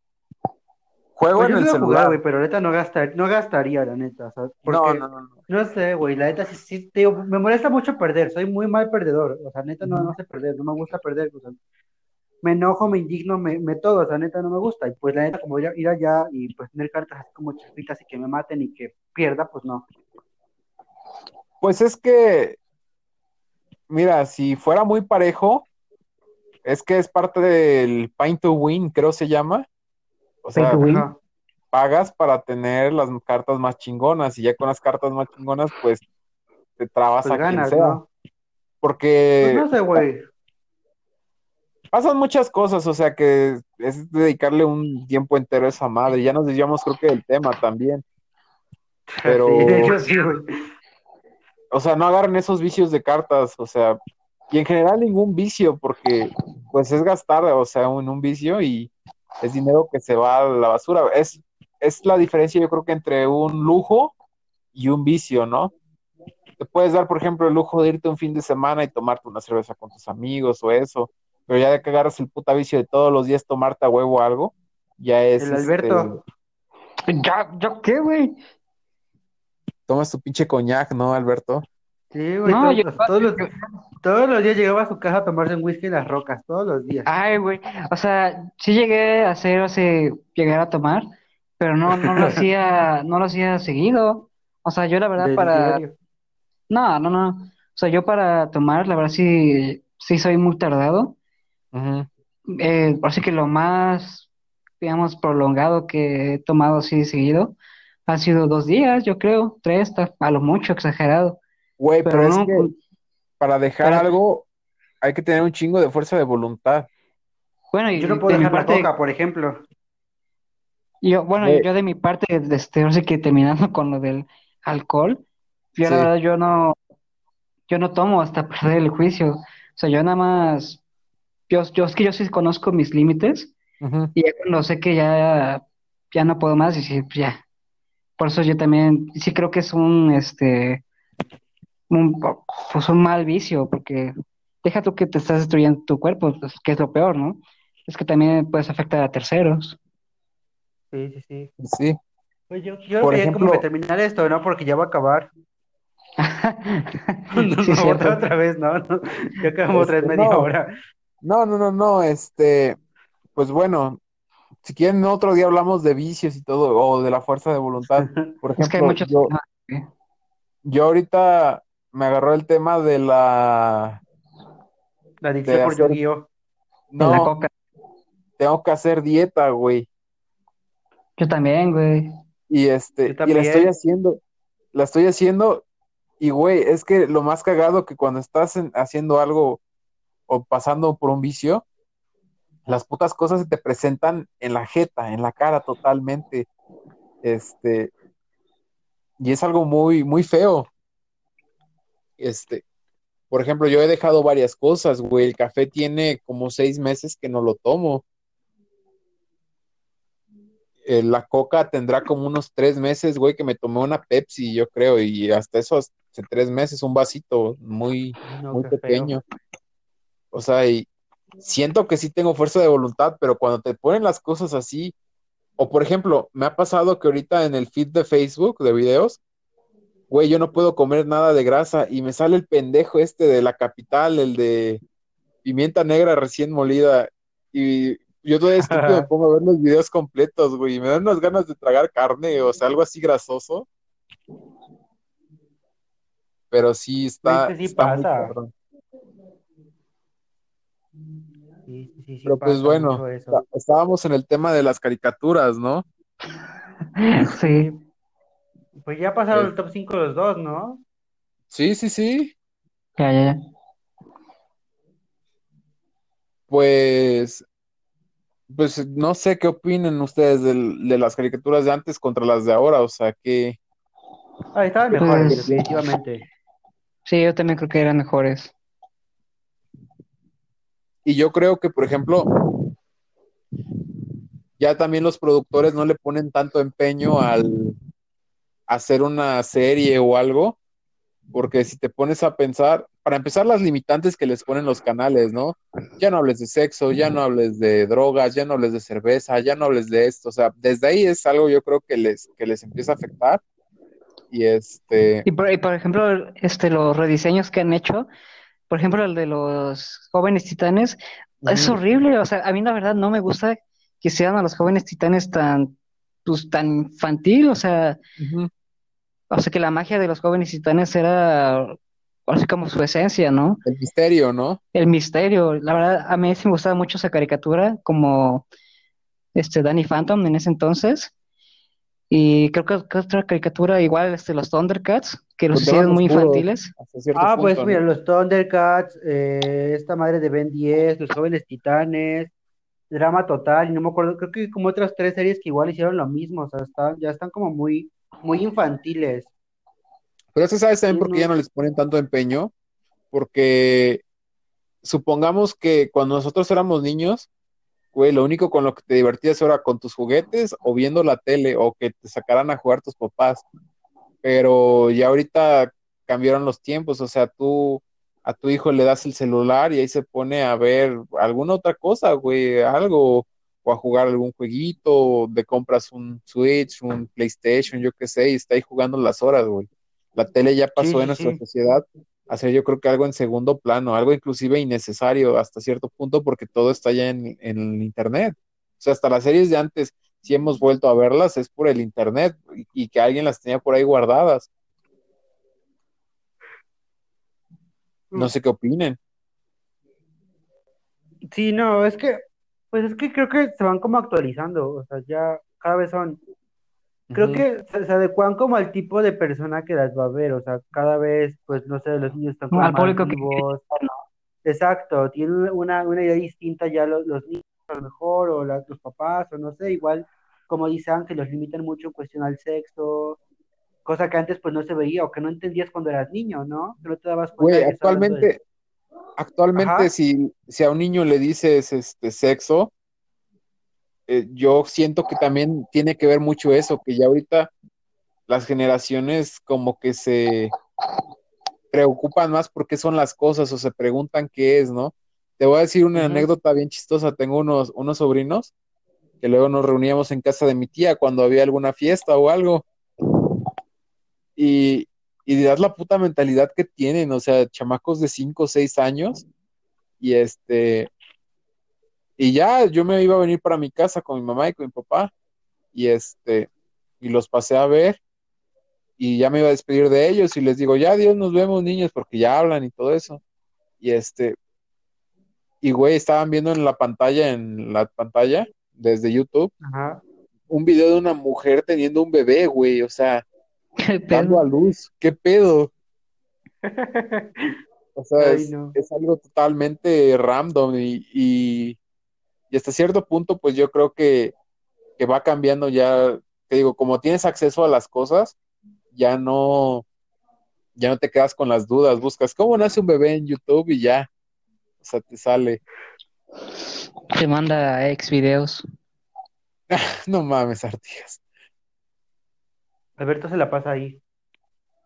Juego Pues en yo el a jugar, celular. güey, pero ahorita no gastar, no gastaría, la neta, o sea, No, porque no, no, no. no sé, güey, la neta sí, sí, te digo, me molesta mucho perder, soy muy mal perdedor, o sea, neta no, no sé perder, no me gusta perder, o sea, me enojo, me indigno, me, me todo, o sea, neta no me gusta. Y pues la neta, como ir allá y pues tener cartas así como chispitas y que me maten y que pierda, pues no. Pues es que, mira, si fuera muy parejo, es que es parte del Paint to Win, creo se llama. O sea. Ajá. pagas para tener las cartas más chingonas y ya con las cartas más chingonas, pues te trabas Pues a quien ganas, sea. ¿no? Porque Pues no sé, güey. pasan muchas cosas, o sea que es dedicarle un tiempo entero a esa madre. Ya nos desviamos, creo que del tema también. Pero- Sí, de hecho sí, güey. O sea, no agarren esos vicios de cartas, o sea, y en general ningún vicio, porque pues es gastar, o sea, en un vicio y es dinero que se va a la basura. Es, es la diferencia, yo creo que entre un lujo y un vicio, ¿no? Te puedes dar, por ejemplo, el lujo de irte un fin de semana y tomarte una cerveza con tus amigos o eso, pero ya de que agarras el puta vicio de todos los días tomarte a huevo algo, ya es. El Alberto. este, ¿Ya, ya qué, güey? tomas tu pinche coñac, ¿no, Alberto? Sí, güey. No, todos, yo- los- todos los, todos los días llegaba a su casa a tomarse un whisky en las rocas, todos los días. Ay, güey. O sea, sí llegué a hacer, o sea, llegar a tomar, pero no, no lo hacía, no lo hacía seguido. O sea, yo la verdad del para, diario. no, no, no. O sea, yo para tomar, la verdad sí, sí soy muy tardado. Ujú. Eh, así que lo más, digamos, prolongado que he tomado así seguido han sido dos días, yo creo, tres, a lo mucho exagerado. Güey, pero, Pero es que para dejar pero- algo hay que tener un chingo de fuerza de voluntad. bueno, y Yo no de puedo mi dejar la coca, por ejemplo. yo, bueno, Güey. yo de mi parte, este, ahora sí que terminando con lo del alcohol, yo la Sí. verdad yo no, yo no tomo hasta perder el juicio. O sea, yo nada más, yo, yo es que yo sí conozco mis límites. Y ya cuando sé que ya, ya no puedo más, decir, pues ya. Por eso yo también, sí creo que es un, este, un, pues un mal vicio, porque deja tú que te estás destruyendo tu cuerpo, pues, que es lo peor, ¿no? Es que también puedes afectar a terceros. Sí, sí, sí. Sí. Pues yo, yo Por como ejemplo- que terminar esto, ¿no? Porque ya va a acabar. No, Sí, no, cierto. otra, otra vez, ¿no? no. Ya acabamos Este, media no. hora. No, no, no, no, este, pues bueno, si quieren otro día hablamos de vicios y todo, o de la fuerza de voluntad. Por Es que hay ejemplo, muchos yo, ¿eh? yo ahorita me agarró el tema de la, La adicción por hacer- la no, coca. tengo que hacer dieta, güey. Yo también, güey. Y este, y la también. estoy haciendo, la estoy haciendo, y güey, es que lo más cagado que cuando estás en- haciendo algo o pasando por un vicio, las putas cosas se te presentan en la jeta, en la cara totalmente. Este, y es algo muy, muy feo. Este, por ejemplo, yo he dejado varias cosas, güey. El café tiene como seis meses que no lo tomo. Eh, la coca tendrá como unos tres meses, güey, que me tomé una Pepsi, yo creo, y hasta eso, hace tres meses, un vasito muy, no, muy feo. pequeño. O sea, y siento que sí tengo fuerza de voluntad, pero cuando te ponen las cosas así, o por ejemplo, me ha pasado que ahorita en el feed de Facebook de videos, güey, yo no puedo comer nada de grasa y me sale el pendejo este de la capital, el de pimienta negra recién molida, y yo todo estúpido me pongo a ver los videos completos, güey, y me dan unas ganas de tragar carne, o sea, algo así grasoso. Pero sí está, Es que sí está muy pasa. cabrón. Sí, sí, sí, Pero pues bueno, estábamos en el tema de las caricaturas, ¿no? Sí. Pues ya pasaron Eh. el top 5 los dos, ¿no? Sí, sí, sí. Ya, ya, ya. Pues, pues no sé qué opinen ustedes del- de, las caricaturas de antes contra las de ahora, o sea, que Ah, estaban Pues- mejores, definitivamente. Sí, yo también creo que eran mejores. y yo creo que, por ejemplo, ya también los productores no le ponen tanto empeño al hacer una serie o algo, porque si te pones a pensar, para empezar las limitantes que les ponen los canales, ¿no? Ya no hables de sexo, ya no hables de drogas, ya no hables de cerveza, ya no hables de esto, o sea, desde ahí es algo yo creo que les, que les empieza a afectar. Y este, Y por, y por ejemplo, este, los rediseños que han hecho, por ejemplo, el de los jóvenes titanes, es horrible, o sea, a mí la verdad no me gusta que sean a los jóvenes titanes tan, pues, tan infantil, o sea. O sea, que la magia de los jóvenes titanes era así como su esencia, ¿no? El misterio, ¿no? El misterio, la verdad, a mí sí me gustaba mucho esa caricatura, como este Danny Phantom en ese entonces, y creo que, que otra caricatura igual, este, los Thundercats, que los hicieron muy oscuros infantiles. Ah, pues mira, los Thundercats, eh, esta madre de Ben 10, los jóvenes titanes, Drama Total, y no me acuerdo, creo que como otras tres series que igual hicieron lo mismo, o sea, están, ya están como muy, muy infantiles. Pero eso sabes también Sí, por qué ya no les ponen tanto empeño, porque supongamos que cuando nosotros éramos niños, güey, lo único con lo que te divertías era con tus juguetes o viendo la tele o que te sacaran a jugar tus papás. Pero ya ahorita cambiaron los tiempos, o sea, tú a tu hijo le das el celular y ahí se pone a ver alguna otra cosa, güey, algo, o a jugar algún jueguito, de compras un Switch, un PlayStation, yo qué sé, y está ahí jugando las horas, güey. La tele ya Sí, pasó en nuestra sí. sociedad a ser yo creo que algo en segundo plano, algo inclusive innecesario hasta cierto punto porque todo está ya en, en el internet. O sea, hasta las series de antes, si hemos vuelto a verlas, es por el internet y, y que alguien las tenía por ahí guardadas. No sé qué opinen. Sí, no, es que, pues es que creo que se van como actualizando, o sea, ya cada vez son, creo que se, se adecuan como al tipo de persona que las va a ver, o sea, cada vez, pues no sé, los niños están como Al más público que vivos, exacto, tienen una, una idea distinta ya los, los niños a lo mejor, o la- los papás, o no sé, igual, como dice Ángel, los limitan mucho en cuestión al sexo, cosa que antes pues no se veía, o que no entendías cuando eras niño, ¿no? Que no te dabas cuenta Güey, de eso hablando de... actualmente, actualmente Ajá, si, si a un niño le dices este sexo, eh, yo siento que también tiene que ver mucho eso, que ya ahorita las generaciones como que se preocupan más por qué son las cosas o se preguntan qué es, ¿no? Te voy a decir una anécdota bien chistosa. Tengo unos, unos sobrinos que luego nos reuníamos en casa de mi tía cuando había alguna fiesta o algo y, y dirás la puta mentalidad que tienen, o sea, chamacos de 5 o 6 años y este, y ya yo me iba a venir para mi casa con mi mamá y con mi papá y este, y los pasé a ver y ya me iba a despedir de ellos y les digo, ya Dios nos vemos niños porque ya hablan y todo eso. Y este, y güey, estaban viendo en la pantalla, en la pantalla, desde YouTube, ajá. un video de una mujer teniendo un bebé, güey, o sea, ¿Qué dando a luz, ¿qué pedo? O sea, Ay, es, no. es algo totalmente random y, y, y hasta cierto punto, pues yo creo que, que va cambiando ya, te digo, como tienes acceso a las cosas, ya no, ya no te quedas con las dudas, buscas cómo nace un bebé en YouTube y ya, o sea, te sale. Te manda ex videos. No mames, Artigas. Alberto se la pasa ahí.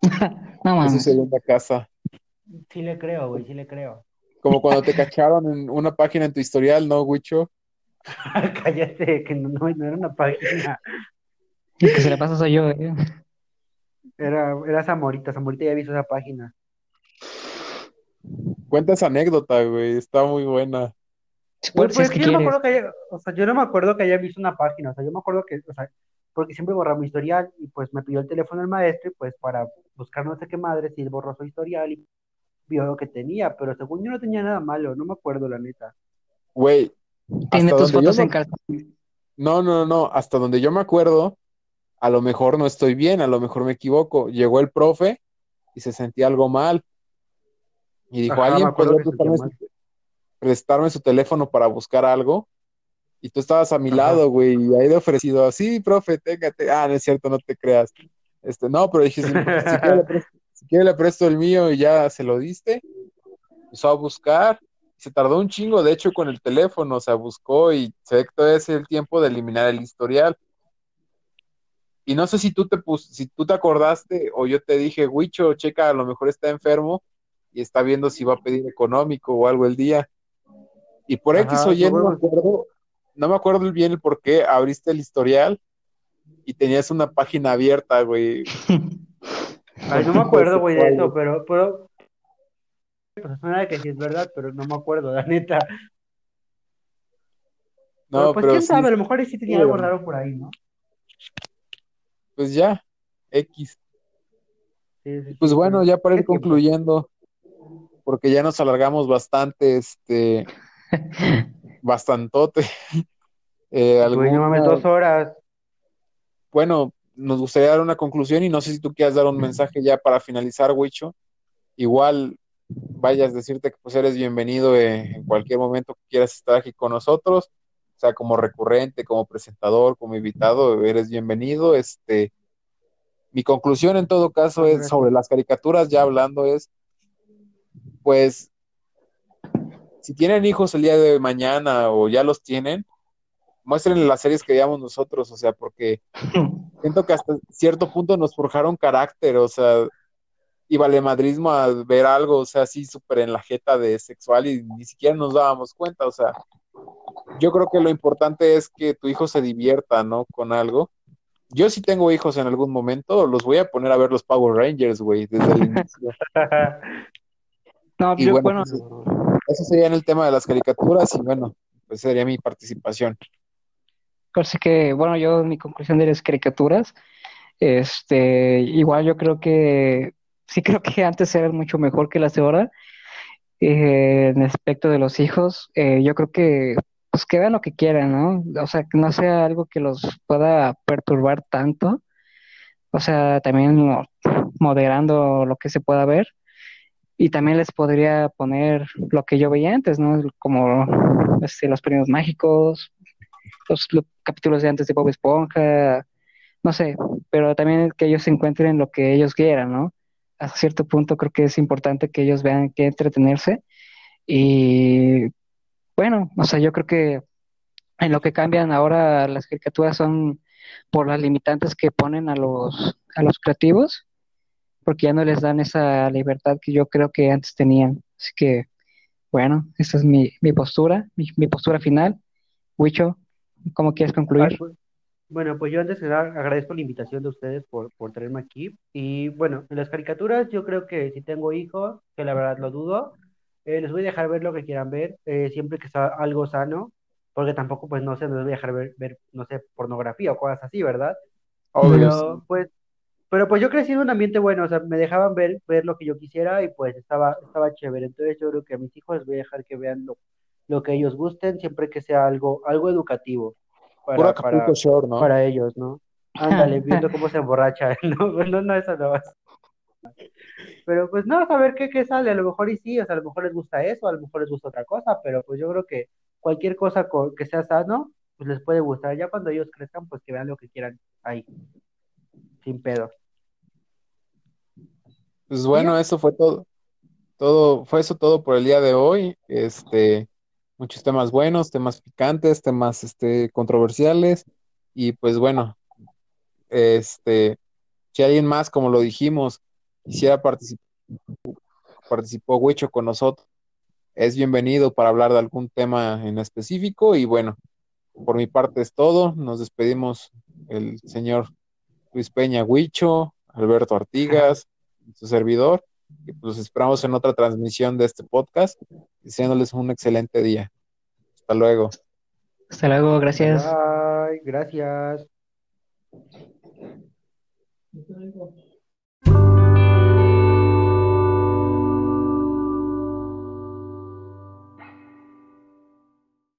No Es su segunda casa. Sí le creo, güey, sí le creo. Como cuando te cacharon en una página en tu historial, ¿no, Wicho? Cállate, que no, no, no era una página. El que se la pasa soy yo, eh. Era, era Zamorita, Zamorita ya visto esa página. Cuenta esa anécdota, güey, está muy buena. Güey, puedes, si pues es que yo no me acuerdo que haya, o sea, yo no me acuerdo que haya visto una página, o sea, yo me acuerdo que, o sea, porque siempre borraba mi historial y pues me pidió el teléfono el maestro y pues para buscar no sé qué madre, si él borró su historial y vio lo que tenía, pero según yo no tenía nada malo, no me acuerdo la neta. Güey, Tiene hasta tus donde yo fotos en me... calzón. No, no, no, hasta donde yo me acuerdo, a lo mejor no estoy bien, a lo mejor me equivoco. Llegó el profe y se sentía algo mal y dijo, Ajá, ¿alguien prestarme su, prestarme su teléfono para buscar algo? Y tú estabas a mi Ajá. lado, güey, y ahí de ofrecido, sí, profe, téngate. Ah, no es cierto, no te creas. Este, no, pero dije, si, si quiere le presto, si quiere le presto el mío y ya se lo diste. Empezó a buscar, se tardó un chingo, de hecho, con el teléfono, o sea, buscó y se ve que todavía es el tiempo de eliminar el historial. Y no sé si tú te pus, si tú te acordaste o yo te dije, Huicho, checa, a lo mejor está enfermo y está viendo si va a pedir económico o algo el día. Y por X Ajá, o me Y, no me acuerdo. No me acuerdo bien el por qué, abriste el historial y tenías una página abierta, güey. Ay, no me acuerdo, güey, de eso, pero, pero, pues suena que sí es verdad, pero no me acuerdo, la neta. No, pues quién sabe, a lo mejor sí tenía algo raro por ahí, ¿no? Pues ya, X. pues bueno, ya para ir concluyendo, porque ya nos alargamos bastante, este, bastantote. Eh, alguna... dos horas. Bueno, nos gustaría dar una conclusión y no sé si tú quieras dar un mensaje ya para finalizar, Wicho. Igual vayas a decirte que pues eres bienvenido en cualquier momento que quieras estar aquí con nosotros, o sea, como recurrente, como presentador, como invitado, eres bienvenido. Este, mi conclusión en todo caso es sobre las caricaturas, ya hablando es, pues, si tienen hijos el día de mañana o ya los tienen, muestren las series que veíamos nosotros, o sea, porque siento que hasta cierto punto nos forjaron carácter, o sea, y valemadrismo a ver algo, o sea, así súper en la jeta de sexual y ni siquiera nos dábamos cuenta, o sea, yo creo que lo importante es que tu hijo se divierta, ¿no? Con algo. Yo si tengo hijos en algún momento, los voy a poner a ver los Power Rangers, güey, desde el inicio. no, y bueno, pues, eso sería en el tema de las caricaturas y bueno, pues sería mi participación. Así que, bueno, yo mi conclusión de las caricaturas, este, igual yo creo que, sí creo que antes eran mucho mejor que las de ahora. Eh, en aspecto de los hijos, eh, yo creo que, pues que vean lo que quieran, ¿no? O sea, que no sea algo que los pueda perturbar tanto. O sea, también moderando lo que se pueda ver. Y también les podría poner lo que yo veía antes, ¿no? Como este, los premios mágicos, los, capítulos de antes de Bob Esponja, no sé, pero también que ellos se encuentren lo que ellos quieran, ¿no? A cierto punto creo que es importante que ellos vean que entretenerse y bueno, o sea, yo creo que en lo que cambian ahora las caricaturas son por las limitantes que ponen a los, a los creativos, porque ya no les dan esa libertad que yo creo que antes tenían. Así que, bueno, esa es mi, mi postura, mi, mi postura final. Huicho, ¿Cómo quieres concluir? Pues, bueno, pues yo antes de dar, agradezco la invitación de ustedes por, por traerme aquí. Y bueno, en las caricaturas yo creo que si tengo hijos, que la verdad lo dudo, eh, les voy a dejar ver lo que quieran ver, eh, siempre que sea algo sano, porque tampoco, pues no sé, no les voy a dejar ver, ver no sé, pornografía o cosas así, ¿verdad? Pero pues, pero pues yo crecí en un ambiente bueno, o sea, me dejaban ver, ver lo que yo quisiera y pues estaba, estaba chévere. Entonces yo creo que a mis hijos les voy a dejar que vean lo, lo que ellos gusten, siempre que sea algo, algo educativo para, para, ¿no? para ellos, ¿no? Ándale, viendo cómo se emborracha, no, no, no, eso no. Pero pues no, a ver qué, qué sale, a lo mejor y sí, o sea, a lo mejor les gusta eso, a lo mejor les gusta otra cosa, pero pues yo creo que cualquier cosa que sea sano, pues les puede gustar. Ya cuando ellos crezcan, pues que vean lo que quieran ahí, sin pedo. Pues bueno, eso fue todo. Todo, fue eso todo por el día de hoy. Este, muchos temas buenos, temas picantes, temas este, controversiales. Y pues bueno, este, si alguien más, como lo dijimos, quisiera participar, participó Huicho con nosotros, es bienvenido para hablar de algún tema en específico. Y bueno, por mi parte es todo. Nos despedimos el señor Luis Peña Huicho, Alberto Artigas, su servidor. Y pues esperamos en otra transmisión de este podcast, deseándoles un excelente día. Hasta luego. Hasta luego, gracias. Bye, gracias.